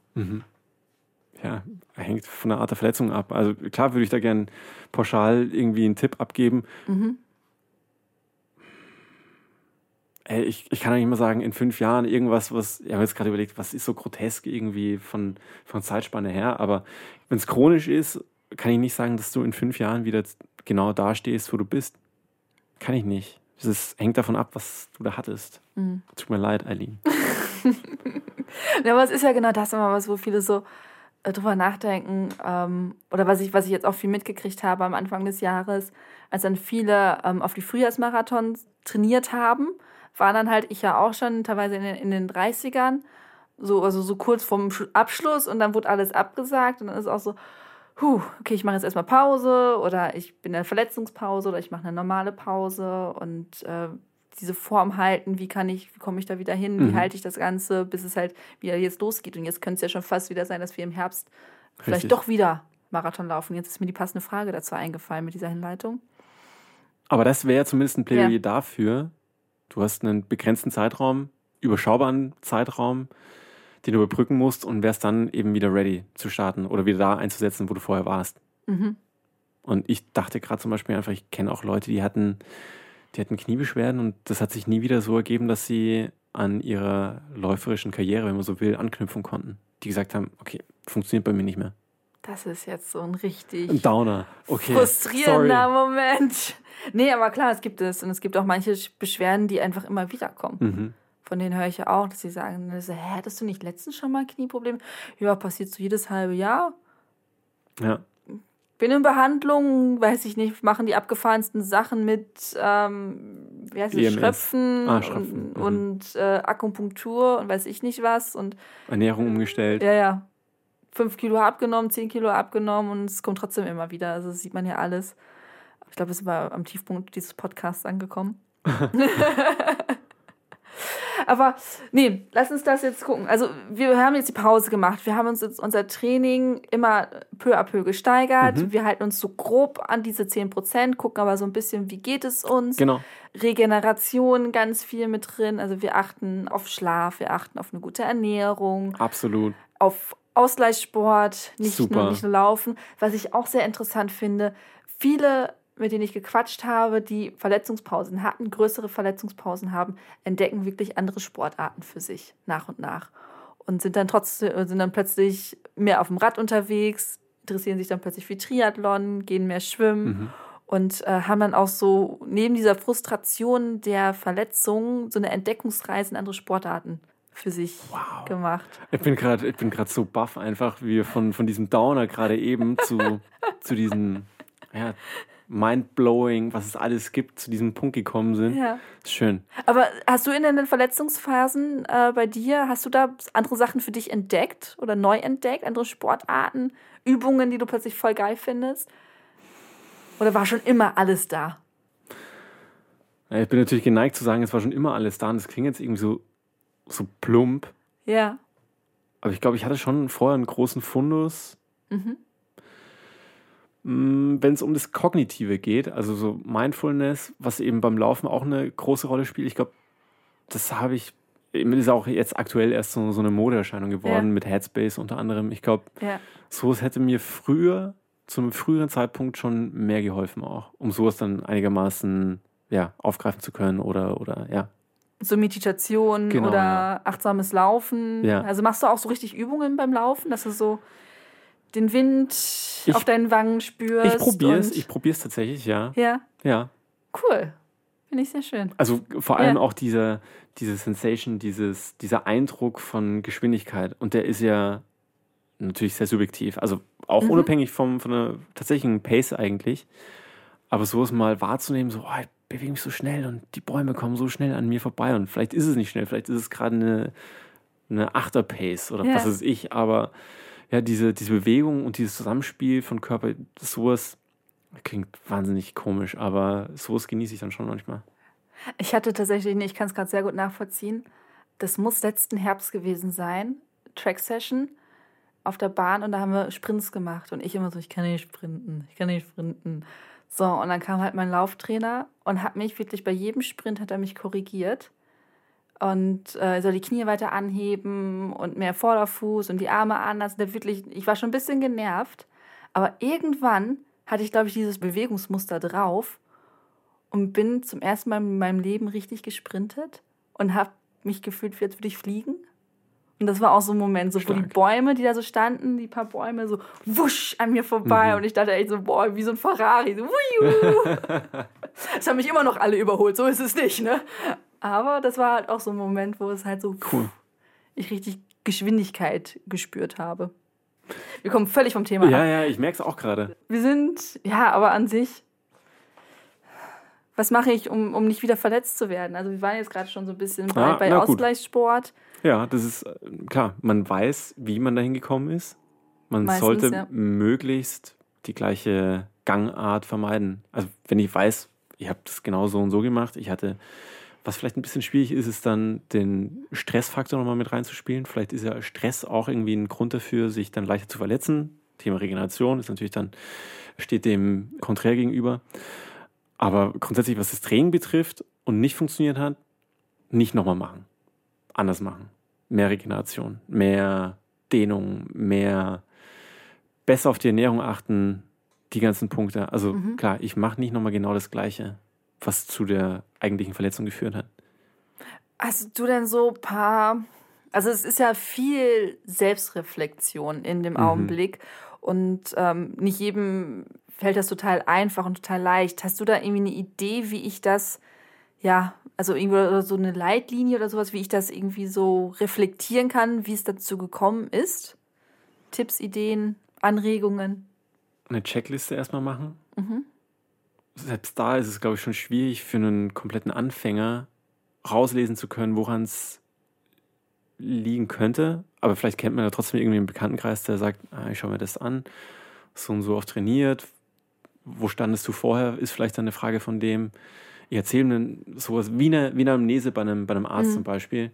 Ja, hängt von der Art der Verletzung ab. Also klar würde ich da gern pauschal irgendwie einen Tipp abgeben. Mhm. Ey, ich, ich kann ja nicht mal sagen, in fünf Jahren irgendwas, was, ich habe jetzt gerade überlegt, was ist so grotesk irgendwie von, von Zeitspanne her, aber wenn es chronisch ist, kann ich nicht sagen, dass du in fünf Jahren wieder genau da stehst, wo du bist. Kann ich nicht. Das hängt davon ab, was du da hattest. Mhm. Tut mir leid, Eileen. Ja, aber es ist ja genau das immer was, wo viele so äh, drüber nachdenken. Ähm, oder was ich, was ich jetzt auch viel mitgekriegt habe am Anfang des Jahres, als dann viele ähm, auf die Frühjahrsmarathons trainiert haben, waren dann halt ich ja auch schon teilweise in den, in den 30ern, so, also so kurz vorm Sch- Abschluss und dann wurde alles abgesagt und dann ist auch so, huh, okay, ich mache jetzt erstmal Pause oder ich bin in der Verletzungspause oder ich mache eine normale Pause und äh, diese Form halten, wie kann ich, wie komme ich da wieder hin, wie Mhm. halte ich das Ganze, bis es halt wieder jetzt losgeht. Und jetzt könnte es ja schon fast wieder sein, dass wir im Herbst vielleicht Richtig. doch wieder Marathon laufen. Jetzt ist mir die passende Frage dazu eingefallen mit dieser Hinleitung. Aber das wäre zumindest ein Plädoyer Ja. dafür. Du hast einen begrenzten Zeitraum, überschaubaren Zeitraum, den du überbrücken musst und wärst dann eben wieder ready zu starten oder wieder da einzusetzen, wo du vorher warst. Mhm. Und ich dachte gerade zum Beispiel einfach, ich kenne auch Leute, die hatten, die hatten Kniebeschwerden und das hat sich nie wieder so ergeben, dass sie an ihrer läuferischen Karriere, wenn man so will, anknüpfen konnten. Die gesagt haben, okay, funktioniert bei mir nicht mehr. Das ist jetzt so ein richtig Ein Downer. Okay. frustrierender sorry. Moment. Nee, aber klar, es gibt es. Und es gibt auch manche Beschwerden, die einfach immer wieder kommen. Mhm. Von denen höre ich ja auch, dass sie sagen, hä, hattest du nicht letztens schon mal Knieprobleme? Ja, passiert so jedes halbe Jahr. Ja. Bin in Behandlung, weiß ich nicht, machen die abgefahrensten Sachen mit, ähm, wie heißt es, EMS. Schröpfen, Ah, Schröpfen, und, mhm. und äh, Akupunktur und weiß ich nicht was. Und Ernährung umgestellt. ja, ja, fünf Kilo abgenommen, zehn Kilo abgenommen und es kommt trotzdem immer wieder. Also das sieht man ja alles. Ich glaube, es ist aber am Tiefpunkt dieses Podcasts angekommen. Aber nee, lass uns das jetzt gucken. Also wir haben jetzt die Pause gemacht. Wir haben uns jetzt unser Training immer peu à peu gesteigert. Mhm. Wir halten uns so grob an diese 10 Prozent, gucken aber so ein bisschen, wie geht es uns. Genau. Regeneration ganz viel mit drin. Also wir achten auf Schlaf, wir achten auf eine gute Ernährung, Absolut. auf Ausgleichssport, nicht Super. nur, nicht nur Laufen. Was ich auch sehr interessant finde, viele, mit denen ich gequatscht habe, die Verletzungspausen hatten, größere Verletzungspausen haben, entdecken wirklich andere Sportarten für sich nach und nach. Und sind dann trotzdem, sind dann plötzlich mehr auf dem Rad unterwegs, interessieren sich dann plötzlich für Triathlon, gehen mehr schwimmen Mhm. und äh, haben dann auch so neben dieser Frustration der Verletzung so eine Entdeckungsreise in andere Sportarten für sich Wow. gemacht. Ich bin gerade, ich bin gerade so baff einfach, wie wir von, von diesem Downer gerade eben zu, zu diesem ja, Mindblowing, was es alles gibt, zu diesem Punkt gekommen sind. Ja. Ist schön. Aber hast du in den Verletzungsphasen äh, bei dir, hast du da andere Sachen für dich entdeckt oder neu entdeckt, andere Sportarten, Übungen, die du plötzlich voll geil findest? Oder war schon immer alles da? Ich bin natürlich geneigt zu sagen, es war schon immer alles da und das klingt jetzt irgendwie so, so plump. Ja. Aber ich glaube, ich hatte schon vorher einen großen Fundus. Mhm. Mm, Wenn es um das Kognitive geht, also so Mindfulness, was eben beim Laufen auch eine große Rolle spielt, ich glaube, das habe ich, ist auch jetzt aktuell erst so, so eine Modeerscheinung geworden Ja. mit Headspace unter anderem. Ich glaube, Ja. sowas hätte mir früher, zu einem früheren Zeitpunkt schon mehr geholfen auch, um sowas dann einigermaßen ja, aufgreifen zu können oder, oder ja. So Meditation Genau, oder ja. achtsames Laufen. Ja. Also machst du auch so richtig Übungen beim Laufen, dass du so den Wind auf deinen Wangen spürst? Ich probiere es, und- ich probiere es tatsächlich, ja. Ja, Ja. cool. Finde Finde ich sehr schön. Also vor allem Ja. auch diese, diese Sensation, dieses, dieser Eindruck von Geschwindigkeit. Und der ist ja natürlich sehr subjektiv. Also auch Mhm. unabhängig vom, von der tatsächlichen Pace eigentlich. Aber sowas mal wahrzunehmen, so, oh, ich bewege mich so schnell und die Bäume kommen so schnell an mir vorbei. Und vielleicht ist es nicht schnell, vielleicht ist es gerade eine, eine Achter-Pace oder Ja. was weiß ich. Aber ja, diese, diese Bewegung und dieses Zusammenspiel von Körper, sowas klingt wahnsinnig komisch, aber sowas genieße ich dann schon manchmal. Ich hatte tatsächlich, ich kann es gerade sehr gut nachvollziehen. Das muss letzten Herbst gewesen sein. Track-Session auf der Bahn und da haben wir Sprints gemacht. Und ich immer so, ich kann nicht sprinten, ich kann nicht sprinten. So, und dann kam halt mein Lauftrainer und hat mich wirklich bei jedem Sprint hat er mich korrigiert. Und äh, soll die Knie weiter anheben und mehr Vorderfuß und die Arme anders. Der wirklich, ich war schon ein bisschen genervt. Aber irgendwann hatte ich, glaube ich, dieses Bewegungsmuster drauf und bin zum ersten Mal in meinem Leben richtig gesprintet und habe mich gefühlt, als würde ich fliegen. Und das war auch so ein Moment, so wo die. Bäume, die da so standen, die paar Bäume so wusch an mir vorbei Mhm. und ich dachte echt so, boah, wie so ein Ferrari, so. Das haben mich immer noch alle überholt, so ist es nicht, ne? Aber das war halt auch so ein Moment, wo es halt so Cool. ich richtig Geschwindigkeit gespürt habe. Wir kommen völlig vom Thema Ja, ab. ja, ich merke es auch gerade. Wir sind, ja, aber an sich, was mache ich, um, um nicht wieder verletzt zu werden? Also wir waren jetzt gerade schon so ein bisschen bei, Ah, bei na gut. Ja, das ist äh, klar. Man weiß, wie man dahin gekommen ist. Man Meistens, sollte ja. möglichst die gleiche Gangart vermeiden. Also wenn ich weiß, ich habe das genau so und so gemacht, ich hatte, was vielleicht ein bisschen schwierig ist, ist dann den Stressfaktor nochmal mit reinzuspielen. Vielleicht ist ja Stress auch irgendwie ein Grund dafür, sich dann leichter zu verletzen. Thema Regeneration ist natürlich dann, steht dem konträr gegenüber. Aber grundsätzlich, was das Training betrifft und nicht funktioniert hat, nicht nochmal machen. Anders machen. Mehr Regeneration, mehr Dehnung, mehr besser auf die Ernährung achten, die ganzen Punkte. Also Mhm. klar, ich mache nicht nochmal genau das Gleiche, was zu der eigentlichen Verletzung geführt hat. Hast du denn so ein paar, also es ist ja viel Selbstreflexion in dem Mhm. Augenblick und ähm, nicht jedem fällt das total einfach und total leicht. Hast du da irgendwie eine Idee, wie ich das, ja, also irgendwie so eine Leitlinie oder sowas, wie ich das irgendwie so reflektieren kann, wie es dazu gekommen ist? Tipps, Ideen, Anregungen? Eine Checkliste erstmal machen. Mhm. Selbst da ist es, glaube ich, schon schwierig für einen kompletten Anfänger rauslesen zu können, woran es liegen könnte. Aber vielleicht kennt man ja trotzdem irgendwie einen Bekanntenkreis, der sagt, ah, ich schaue mir das an, so und so oft trainiert. Wo standest du vorher, ist vielleicht dann eine Frage von dem. Ich erzähle dann sowas wie eine, wie eine Amnese bei einem, bei einem Arzt Mhm. zum Beispiel.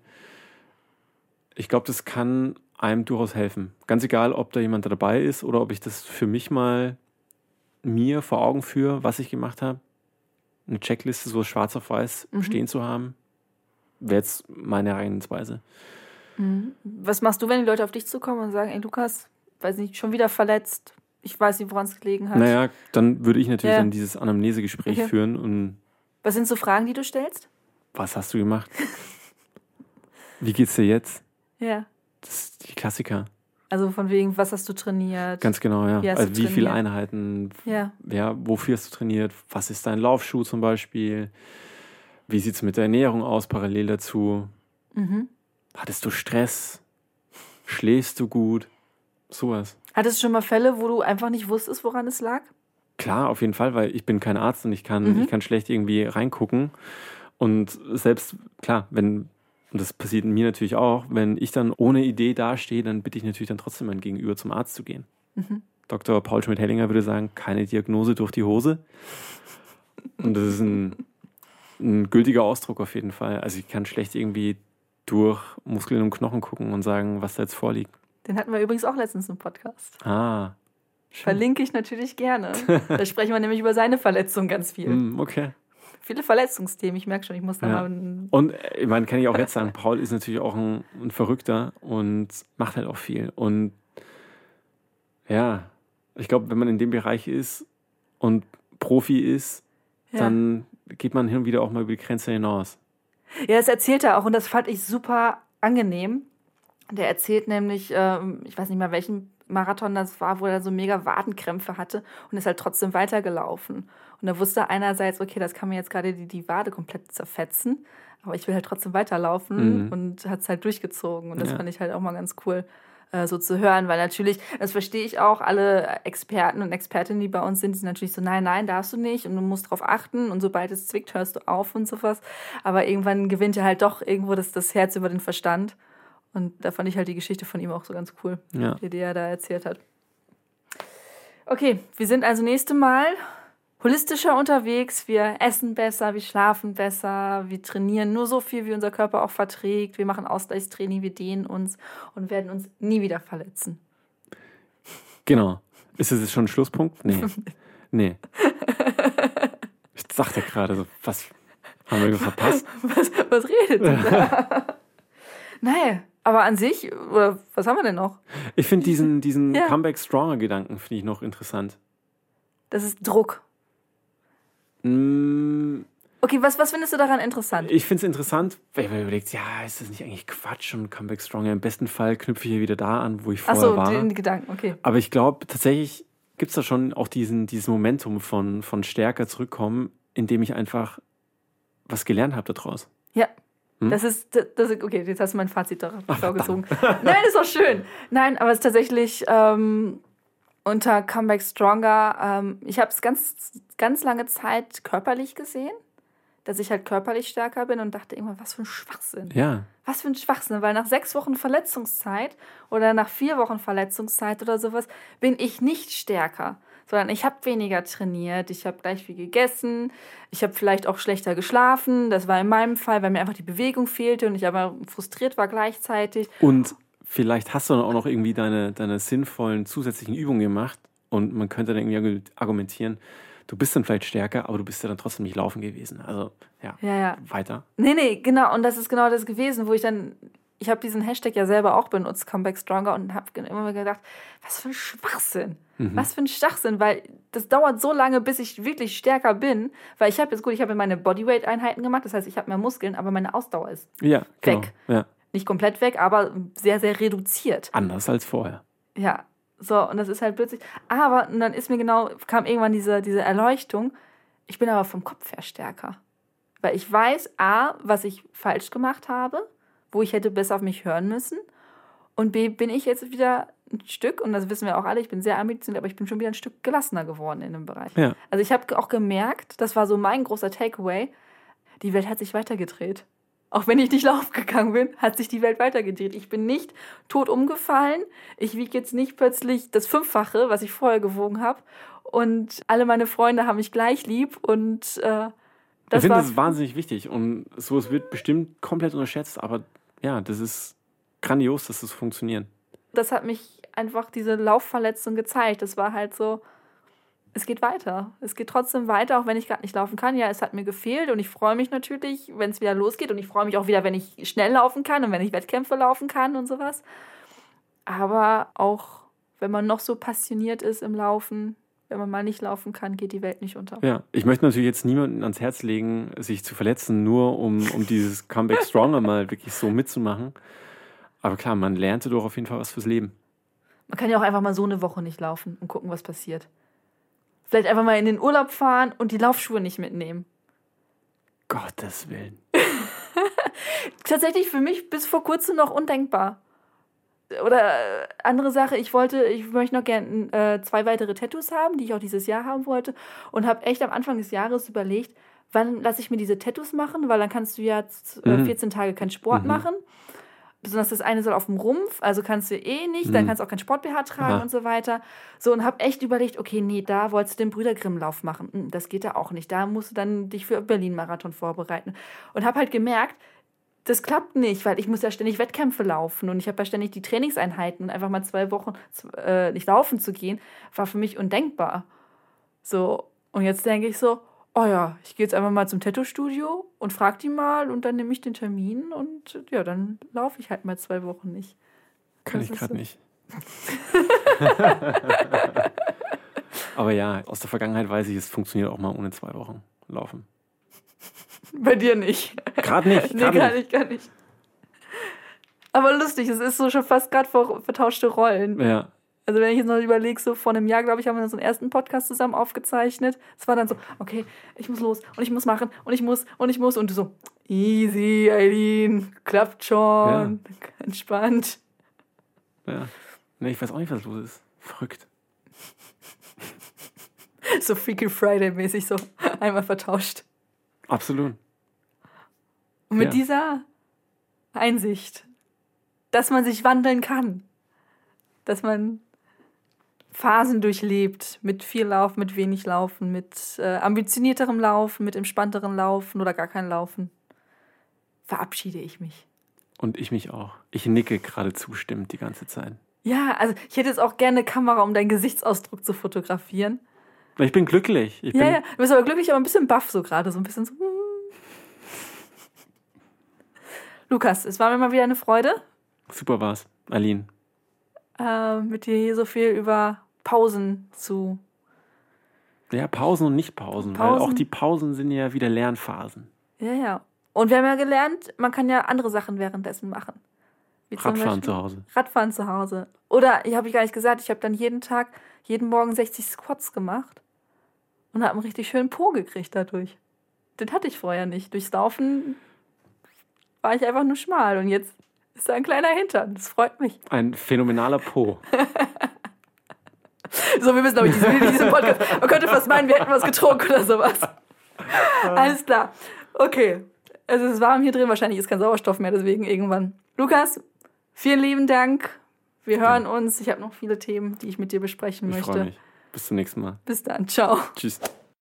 Ich glaube, das kann einem durchaus helfen. Ganz egal, ob da jemand dabei ist oder ob ich das für mich mal mir vor Augen führe, was ich gemacht habe. Eine Checkliste so schwarz auf weiß Mhm. stehen zu haben, wäre jetzt meine Herangehensweise. Mhm. Was machst du, wenn die Leute auf dich zukommen und sagen, ey Lukas, weiß nicht, schon wieder verletzt? Ich weiß nicht, woran es gelegen hat. Naja, dann würde ich natürlich Ja. dann dieses Anamnesegespräch Okay. führen und Was sind so Fragen, die du stellst? was hast du gemacht? Wie geht's dir jetzt? Ja. Das ist die Klassiker. Also von wegen, was hast du trainiert? Ganz genau, ja. Wie also wie viele? Einheiten, ja. ja, wofür hast du trainiert? Was ist dein Laufschuh zum Beispiel? Wie sieht es mit der Ernährung aus parallel dazu? Mhm. Hattest du Stress? Schläfst du gut? Sowas. Hattest du schon mal Fälle, wo du einfach nicht wusstest, woran es lag? Klar, auf jeden Fall, weil ich bin kein Arzt und ich kann, Mhm. ich kann schlecht irgendwie reingucken. Und selbst, klar, wenn, und das passiert mir natürlich auch, wenn ich dann ohne Idee dastehe, dann bitte ich natürlich dann trotzdem mein Gegenüber zum Arzt zu gehen. Mhm. Dr. Paul Schmidt-Hellinger würde sagen, keine Diagnose durch die Hose. Und das ist ein, ein gültiger Ausdruck auf jeden Fall. Also ich kann schlecht irgendwie durch Muskeln und Knochen gucken und sagen, was da jetzt vorliegt. Den hatten wir übrigens auch letztens im Podcast. Ah. Verlinke ich natürlich gerne. da sprechen wir nämlich über seine Verletzung ganz viel. Hm, okay. Viele Verletzungsthemen, ich merke schon, ich muss da Ja. mal. Und äh, ich meine, kann ich auch jetzt sagen, Paul ist natürlich auch ein, ein Verrückter und macht halt auch viel. Und ja, ich glaube, wenn man in dem Bereich ist und Profi ist, Ja. dann geht man hin und wieder auch mal über die Grenze hinaus. Ja, das erzählt er auch und das fand ich super angenehm. Der erzählt nämlich, ähm, ich weiß nicht mal welchen Marathon das war, wo er so mega Wadenkrämpfe hatte und ist halt trotzdem weitergelaufen. Und er wusste einerseits, okay, das kann mir jetzt gerade die, die Wade komplett zerfetzen, aber ich will halt trotzdem weiterlaufen Mhm. und hat es halt durchgezogen. Und das Ja. fand ich halt auch mal ganz cool äh, so zu hören, weil natürlich, das verstehe ich auch, alle Experten und Expertinnen, die bei uns sind, sind natürlich so, nein, nein, darfst du nicht und du musst drauf achten und sobald es zwickt, hörst du auf und sowas. Aber irgendwann gewinnt ja halt doch irgendwo das, das Herz über den Verstand. Und da fand ich halt die Geschichte von ihm auch so ganz cool, Ja. die, die er da erzählt hat. Okay, wir sind also nächste Mal holistischer unterwegs. Wir essen besser, wir schlafen besser, wir trainieren nur so viel, wie unser Körper auch verträgt. Wir machen Ausgleichstraining, wir dehnen uns und werden uns nie wieder verletzen. Genau. Ist das jetzt schon ein Schlusspunkt? Nee. Nee. Ich dachte gerade so, was haben wir verpasst? Was, was redet ihr da? Nein, aber an sich, oder was haben wir denn noch? Ich finde diesen, diesen Ja. Comeback-Stronger-Gedanken finde ich noch interessant. Das ist Druck. Mm, Okay, was, was findest du daran interessant? Ich finde es interessant, weil man überlegt, ja, ist das nicht eigentlich Quatsch und Comeback Stronger? Im besten Fall knüpfe ich hier wieder da an, wo ich vorher Achso, war. den Gedanken, okay. Aber ich glaube, tatsächlich gibt es da schon auch diesen, dieses Momentum von, von stärker zurückkommen, indem ich einfach was gelernt habe daraus. Ja. Hm? Das ist, das ist, okay, jetzt hast du mein Fazit darauf vorgezogen. Nein, ist doch schön. Nein, aber es ist tatsächlich ähm, unter Comeback Stronger, ähm, ich habe es ganz, ganz lange Zeit körperlich gesehen, dass ich halt körperlich stärker bin und dachte immer, was für ein Schwachsinn. Ja, Was für ein Schwachsinn, weil nach sechs Wochen Verletzungszeit oder nach vier Wochen Verletzungszeit oder sowas bin ich nicht stärker, sondern ich habe weniger trainiert, ich habe gleich viel gegessen, ich habe vielleicht auch schlechter geschlafen. Das war in meinem Fall, weil mir einfach die Bewegung fehlte und ich aber frustriert war gleichzeitig. und vielleicht hast du dann auch noch irgendwie deine, deine sinnvollen zusätzlichen Übungen gemacht und man könnte dann irgendwie argumentieren, du bist dann vielleicht stärker, aber du bist ja dann trotzdem nicht laufen gewesen. Also ja, Ja, ja. weiter. Nee, nee, genau. Und das ist genau das gewesen, wo ich dann, ich habe diesen Hashtag ja selber auch benutzt, Comeback Stronger, und habe immer gedacht, was für ein Schwachsinn. Was für ein Schwachsinn, weil das dauert so lange, bis ich wirklich stärker bin. Weil ich habe jetzt gut, ich habe meine Bodyweight-Einheiten gemacht, das heißt, ich habe mehr Muskeln, aber meine Ausdauer ist Ja, genau. Weg. Ja. nicht komplett weg, aber sehr, sehr reduziert. Anders als vorher. Ja, so, und das ist halt plötzlich. Aber, und dann ist mir genau, kam irgendwann diese, diese Erleuchtung, ich bin aber vom Kopf her stärker. Weil ich weiß, A, was ich falsch gemacht habe, wo ich hätte besser auf mich hören müssen. Und B, bin ich jetzt wieder ein Stück, und das wissen wir auch alle, ich bin sehr ambitioniert, aber ich bin schon wieder ein Stück gelassener geworden in dem Bereich. Ja. Also ich habe auch gemerkt, das war so mein großer Takeaway, die Welt hat sich weitergedreht. Auch wenn ich nicht laufen gegangen bin, hat sich die Welt weitergedreht. Ich bin nicht tot umgefallen. Ich wiege jetzt nicht plötzlich das Fünffache, was ich vorher gewogen habe. Und alle meine Freunde haben mich gleich lieb. Und äh, ich das finde, war das ist wahnsinnig wichtig und sowas wird bestimmt komplett unterschätzt, aber ja, das ist grandios, dass das funktioniert. das hat mich einfach diese Laufverletzung gezeigt. Das war halt so, es geht weiter. Es geht trotzdem weiter, auch wenn ich gerade nicht laufen kann. Ja, es hat mir gefehlt und ich freue mich natürlich, wenn es wieder losgeht. Und ich freue mich auch wieder, wenn ich schnell laufen kann und wenn ich Wettkämpfe laufen kann und sowas. Aber auch wenn man noch so passioniert ist im Laufen, wenn man mal nicht laufen kann, geht die Welt nicht unter. Ja, ich möchte natürlich jetzt niemanden ans Herz legen, sich zu verletzen, nur um, um dieses Comeback Stronger mal wirklich so mitzumachen. Aber klar, man lernte doch auf jeden Fall was fürs Leben. Man kann ja auch einfach mal so eine Woche nicht laufen und gucken, was passiert. Vielleicht einfach mal in den Urlaub fahren und die Laufschuhe nicht mitnehmen. Gottes Willen. tatsächlich für mich bis vor kurzem noch undenkbar. Oder äh, andere Sache, ich wollte, ich möchte noch gerne äh, zwei weitere Tattoos haben, die ich auch dieses Jahr haben wollte. Und habe echt am Anfang des Jahres überlegt, wann lasse ich mir diese Tattoos machen, weil dann kannst du ja äh, Mhm. 14 Tage keinen Sport machen. Besonders das eine soll auf dem Rumpf, also kannst du eh nicht, dann Mhm. kannst du auch kein Sport-BH tragen Aha. und so weiter. So, und habe echt überlegt, okay, nee, da wolltest du den Brüdergrimm-Lauf machen. Hm, Das geht da auch nicht. Da musst du dann dich für Berlin-Marathon vorbereiten. Und habe halt gemerkt, das klappt nicht, weil ich muss ja ständig Wettkämpfe laufen und ich habe ja ständig die Trainingseinheiten und einfach mal zwei Wochen äh, nicht laufen zu gehen, war für mich undenkbar. So, und jetzt denke ich so, oh ja, ich gehe jetzt einfach mal zum Tattoo-Studio und frag die mal und dann nehme ich den Termin und ja, dann laufe ich halt mal zwei Wochen nicht. Kann Das ich gerade so. nicht. Aber ja, aus der Vergangenheit weiß ich, es funktioniert auch mal ohne zwei Wochen laufen. Bei dir nicht. Gerade nicht. nee, grad gar nicht. gar nicht. Aber lustig, es ist so schon fast gerade ver vertauschte Rollen. Ja. Also wenn ich jetzt noch überlege, so vor einem Jahr, glaube ich, haben wir so einen ersten Podcast zusammen aufgezeichnet. Es war dann so, okay, ich muss los und ich muss machen und ich muss und ich muss und du so, easy, Eileen, klappt schon, ja. entspannt. Ja. Nee, ich weiß auch nicht, was los ist. Verrückt. so Freaky Friday-mäßig so einmal vertauscht. Absolut. Und mit ja. dieser Einsicht, dass man sich wandeln kann, dass man Phasen durchlebt, mit viel Laufen, mit wenig Laufen, mit äh, ambitionierterem Laufen, mit entspannterem Laufen oder gar kein Laufen, verabschiede ich mich. Und ich mich auch. Ich nicke gerade zustimmend die ganze Zeit. Ja, also ich hätte jetzt auch gerne eine Kamera, um deinen Gesichtsausdruck zu fotografieren. Ich bin glücklich. Ich ja, bin ja, du bist aber glücklich, aber ein bisschen baff so gerade, so ein bisschen so. Hm. Lukas, es war mir mal wieder eine Freude. Super war's, Aline. Äh, mit dir hier so viel über Pausen zu. Ja, Pausen und Nicht-Pausen, weil auch die Pausen sind ja wieder Lernphasen. Ja, ja. Und wir haben ja gelernt, man kann ja andere Sachen währenddessen machen. Wie Radfahren zu Hause. Radfahren zu Hause. Oder, ich habe ich gar nicht gesagt, ich habe dann jeden Tag, jeden Morgen 60 Squats gemacht und habe einen richtig schönen Po gekriegt dadurch. Den hatte ich vorher nicht. Durchs Laufen war ich einfach nur schmal und jetzt ist da ein kleiner Hintern. Das freut mich. Ein phänomenaler Po. so, wir müssen, glaube ich, diesen, diesen Podcast. Man könnte fast meinen, wir hätten was getrunken oder sowas. Alles klar. Okay. Also es ist warm hier drin, wahrscheinlich ist kein Sauerstoff mehr, deswegen irgendwann. Lukas, vielen lieben Dank. Wir hören uns. Ich habe noch viele Themen, die ich mit dir besprechen ich möchte. Mich. Bis zum nächsten Mal. Bis dann. Ciao. Tschüss.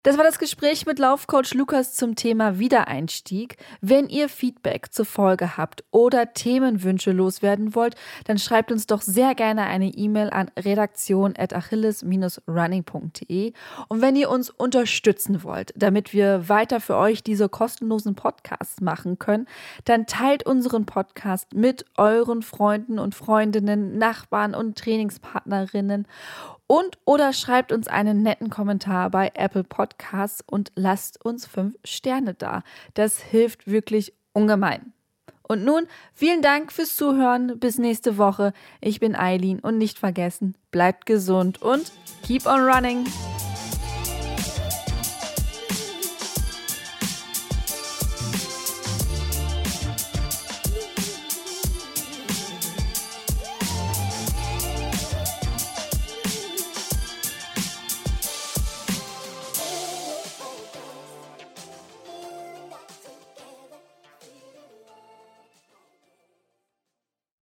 Das war das Gespräch mit Laufcoach Lukas zum Thema Wiedereinstieg. Wenn ihr Feedback zur Folge habt oder Themenwünsche loswerden wollt, dann schreibt uns doch sehr gerne eine E-Mail an redaktion@achilles-running.de. Und wenn ihr uns unterstützen wollt, damit wir weiter für euch diese kostenlosen Podcasts machen können, dann teilt unseren Podcast mit euren Freunden und Freundinnen, Nachbarn und Trainingspartnerinnen und oder schreibt uns einen netten Kommentar bei Apple Podcasts und lasst uns fünf Sterne da. Das hilft wirklich ungemein. Und nun vielen Dank fürs Zuhören. Bis nächste Woche. Ich bin Eileen und nicht vergessen, bleibt gesund und keep on running.